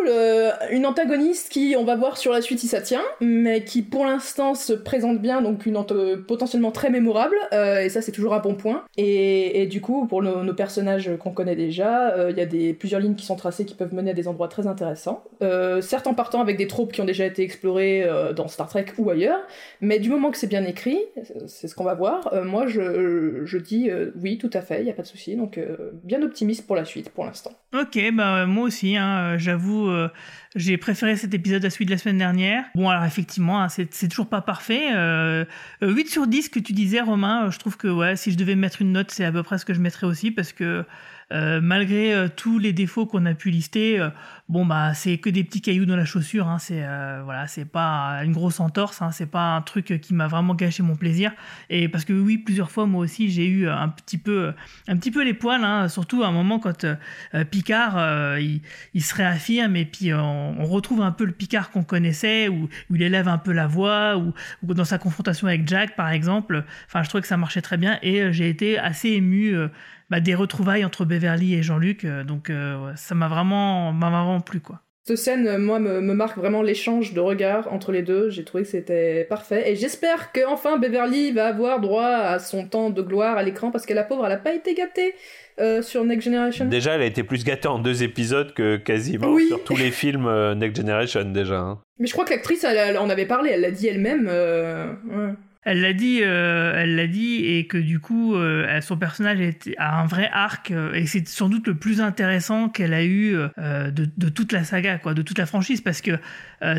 une antagoniste qui, on va voir sur la suite si ça tient, mais qui pour l'instant se présente bien, donc une anta- potentiellement très mémorable, euh, et ça c'est toujours un bon point. Et, du coup, pour nos, personnages qu'on connaît déjà, euh, il y a des, plusieurs lignes qui sont tracées qui peuvent mener à des endroits très intéressants. Euh, certes en partant avec des tropes qui ont déjà été explorées euh, dans Star Trek ou ailleurs, mais du moment que c'est bien écrit, c'est ce qu'on va voir, euh, moi je, je dis euh, oui, tout à fait, il n'y a pas de souci, donc euh, bien optimiste pour la suite pour l'instant. Ok, bah moi aussi, hein, euh, j'avoue, euh, j'ai préféré cet épisode à celui de la semaine dernière. Bon, alors effectivement, hein, c'est toujours pas parfait. Euh, euh, 8 sur 10 que tu disais, Romain, euh, je trouve que ouais, si je devais mettre une note, c'est à peu près ce que je mettrais aussi, parce que euh, malgré euh, tous les défauts qu'on a pu lister, euh, bon bah c'est que des petits cailloux dans la chaussure. Hein, c'est voilà, c'est pas une grosse entorse. Hein, c'est pas un truc qui m'a vraiment gâché mon plaisir. Et parce que oui, plusieurs fois moi aussi j'ai eu un petit peu, un petit peu les poils. Hein, surtout à un moment quand Picard il, se réaffirme et puis on, retrouve un peu le Picard qu'on connaissait où, il élève un peu la voix ou, ou dans sa confrontation avec Jack par exemple. Enfin, je trouvais que ça marchait très bien et j'ai été assez ému. Bah, des retrouvailles entre Beverly et Jean-Luc, euh, donc euh, ça m'a vraiment, m'a vraiment plu quoi. Cette scène, euh, moi, me, me marque vraiment l'échange de regards entre les deux. J'ai trouvé que c'était parfait. Et j'espère que enfin Beverly va avoir droit à son temps de gloire à l'écran parce que la pauvre, elle a pas été gâtée euh, sur Next Generation. Déjà, elle a été plus gâtée en deux épisodes que quasiment Oui. sur tous les films euh, Next Generation déjà. hein. Mais je crois que l'actrice, elle, elle en avait parlé. Elle l'a dit elle-même. euh, ouais. Elle l'a dit, euh, elle l'a dit, et que du coup, euh, son personnage a un vrai arc, euh, et c'est sans doute le plus intéressant qu'elle a eu de, de toute la saga, quoi, de toute la franchise, parce que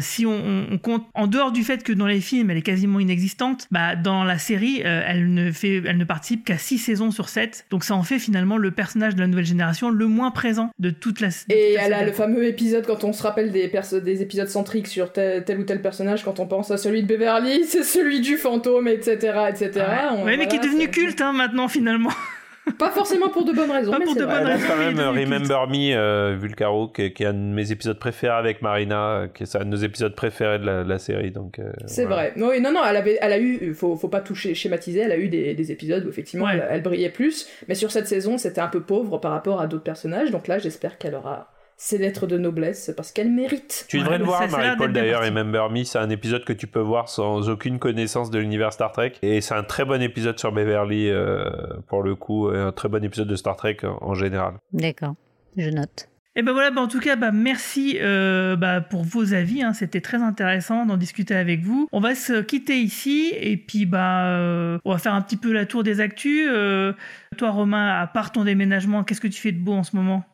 si on, compte, en dehors du fait que dans les films, elle est quasiment inexistante, bah dans la série, elle ne fait, elle ne participe qu'à 6 saisons sur 7, donc ça en fait finalement le personnage de la nouvelle génération le moins présent de toute la. de toute Et la elle a le fameux épisode quand on se rappelle des, épisodes centriques sur tel, tel ou tel personnage, quand on pense à celui de Beverly, c'est celui du fantôme, etc., etc. Ouais, On- Ouais, mais qui est devenu culte hein, maintenant finalement. Pas forcément pour de bonnes raisons, Pas mais pour de bonnes reste quand même euh. Remember Me, euh, Vulcaro, qui, qui est un de mes épisodes préférés avec Marina, euh, qui est un de nos épisodes préférés de la, série. Donc, euh, C'est voilà. vrai. Oui, non, non, elle, avait, elle a eu, faut, faut pas toucher, schématiser, elle a eu des, des épisodes où effectivement Ouais. elle, elle brillait plus, mais sur cette saison c'était un peu pauvre par rapport à d'autres personnages, donc là j'espère qu'elle aura ses lettres de noblesse parce qu'elle mérite. Tu Ouais, devrais le voir, Marie-Paul, d'ailleurs, et. Remember Me. C'est un épisode que tu peux voir sans aucune connaissance de l'univers Star Trek. Et c'est un très bon épisode sur Beverly, euh, pour le coup, et un très bon épisode de Star Trek en, en général. D'accord, je note. Et ben voilà, bah en tout cas, bah merci euh, bah pour vos avis. hein, C'était très intéressant d'en discuter avec vous. On va se quitter ici et puis bah euh, on va faire un petit peu la tour des actus. Euh, toi, Romain, à part ton déménagement, qu'est-ce que tu fais de beau en ce moment?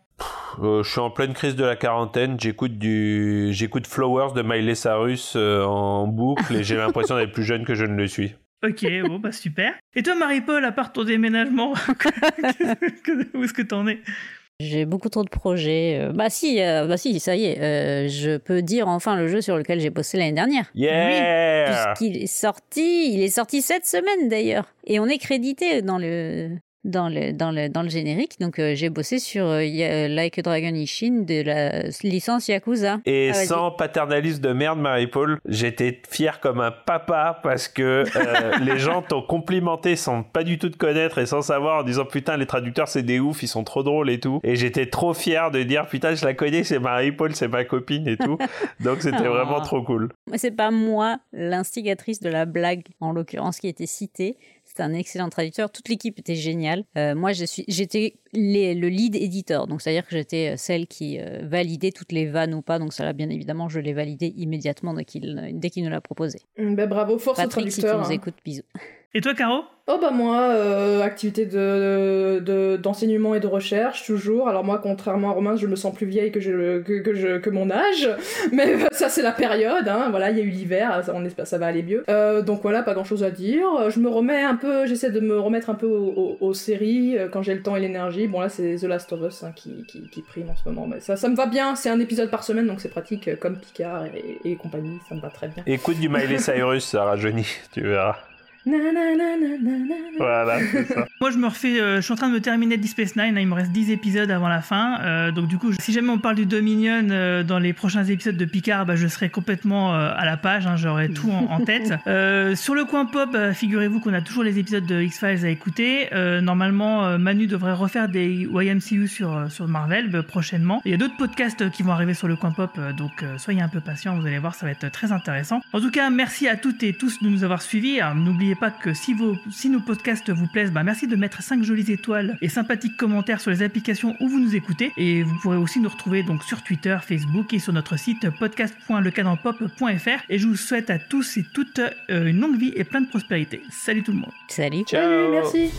Euh, je suis en pleine crise de la quarantaine. J'écoute du, j'écoute Flowers de Miley Cyrus euh, en boucle et j'ai l'impression d'être plus jeune que je ne le suis. Ok, bon bah super. Et toi, Marie-Paul, à part ton déménagement, où est-ce que t'en es? J'ai beaucoup trop de projets. Euh, Bah si, euh, bah si, ça y est. euh, je peux dire enfin le jeu sur lequel j'ai bossé l'année dernière. Yeah! Puisqu'il est sorti, il est sorti cette semaine d'ailleurs. Et on est crédité dans le dans le dans le dans le générique. Donc euh, j'ai bossé sur euh, Ya- Like a Dragon Ishin de la licence Yakuza. Et Ah, sans paternalisme de merde, Marie-Paul, j'étais fier comme un papa parce que euh, les gens t'ont complimenté sans pas du tout te connaître et sans savoir en disant putain les traducteurs c'est des oufs, ils sont trop drôles et tout. Et j'étais trop fier de dire putain je la connais, c'est Marie-Paul, c'est ma copine et tout. Donc c'était Oh. vraiment trop cool. Mais C'est pas moi l'instigatrice de la blague, en l'occurrence, qui était citée. C'est un excellent traducteur. Toute l'équipe était géniale. Euh, moi, je suis, j'étais le lead éditeur, donc c'est-à-dire que j'étais euh, celle qui euh, validait toutes les vannes ou pas. Donc ça, là, bien évidemment, je l'ai validé immédiatement dès qu'il, dès qu'il nous l'a proposé. Ben bravo, force au Patrick, si tu traducteur. nous hein. écoutes, bisous. Et toi, Caro? Oh bah moi, euh, activité de, de- d'enseignement et de recherche toujours. Alors moi, contrairement à Romain, je me sens plus vieille que, je, que, que, je, que mon âge. Mais ça c'est la période, hein. voilà, il y a eu l'hiver, ça, on espère ça va aller mieux. Euh, donc voilà, pas grand chose à dire. Je me remets un peu, j'essaie de me remettre un peu aux, aux- aux séries euh, quand j'ai le temps et l'énergie. Bon là c'est The Last of Us hein, qui, qui, qui prime en ce moment. Mais ça, ça me va bien, c'est un épisode par semaine, donc c'est pratique comme Picard et, et compagnie, ça me va très bien. Écoute du Miley Cyrus, ça rajeunit, tu verras. Voilà, c'est ça. Moi, je me refais. euh, je suis en train de me terminer Deep Space Nine. hein, il me reste 10 épisodes avant la fin. euh, donc, du coup, si jamais on parle du Dominion euh, dans les prochains épisodes de Picard, bah, je serai complètement euh, à la page. hein, J'aurai tout en, en tête. Euh, sur le coin pop, euh, figurez-vous qu'on a toujours les épisodes de X-Files à écouter. Euh, normalement, euh, Manu devrait refaire des YMCU sur, euh, sur Marvel euh, prochainement. Il y a d'autres podcasts euh, qui vont arriver sur le coin pop. euh, donc, euh, soyez un peu patients. Vous allez voir, ça va être très intéressant. En tout cas, merci à toutes et tous de nous avoir suivis. Alors, N'oubliez pas que si, vos, si nos podcasts vous plaisent, bah, merci de mettre 5 jolies étoiles et sympathiques commentaires sur les applications où vous nous écoutez. Et vous pourrez aussi nous retrouver donc sur Twitter, Facebook et sur notre site podcast.lecanonpop.fr. Et je vous souhaite à tous et toutes euh, une longue vie et plein de prospérité. Salut tout le monde. Salut. Ciao. Salut, merci.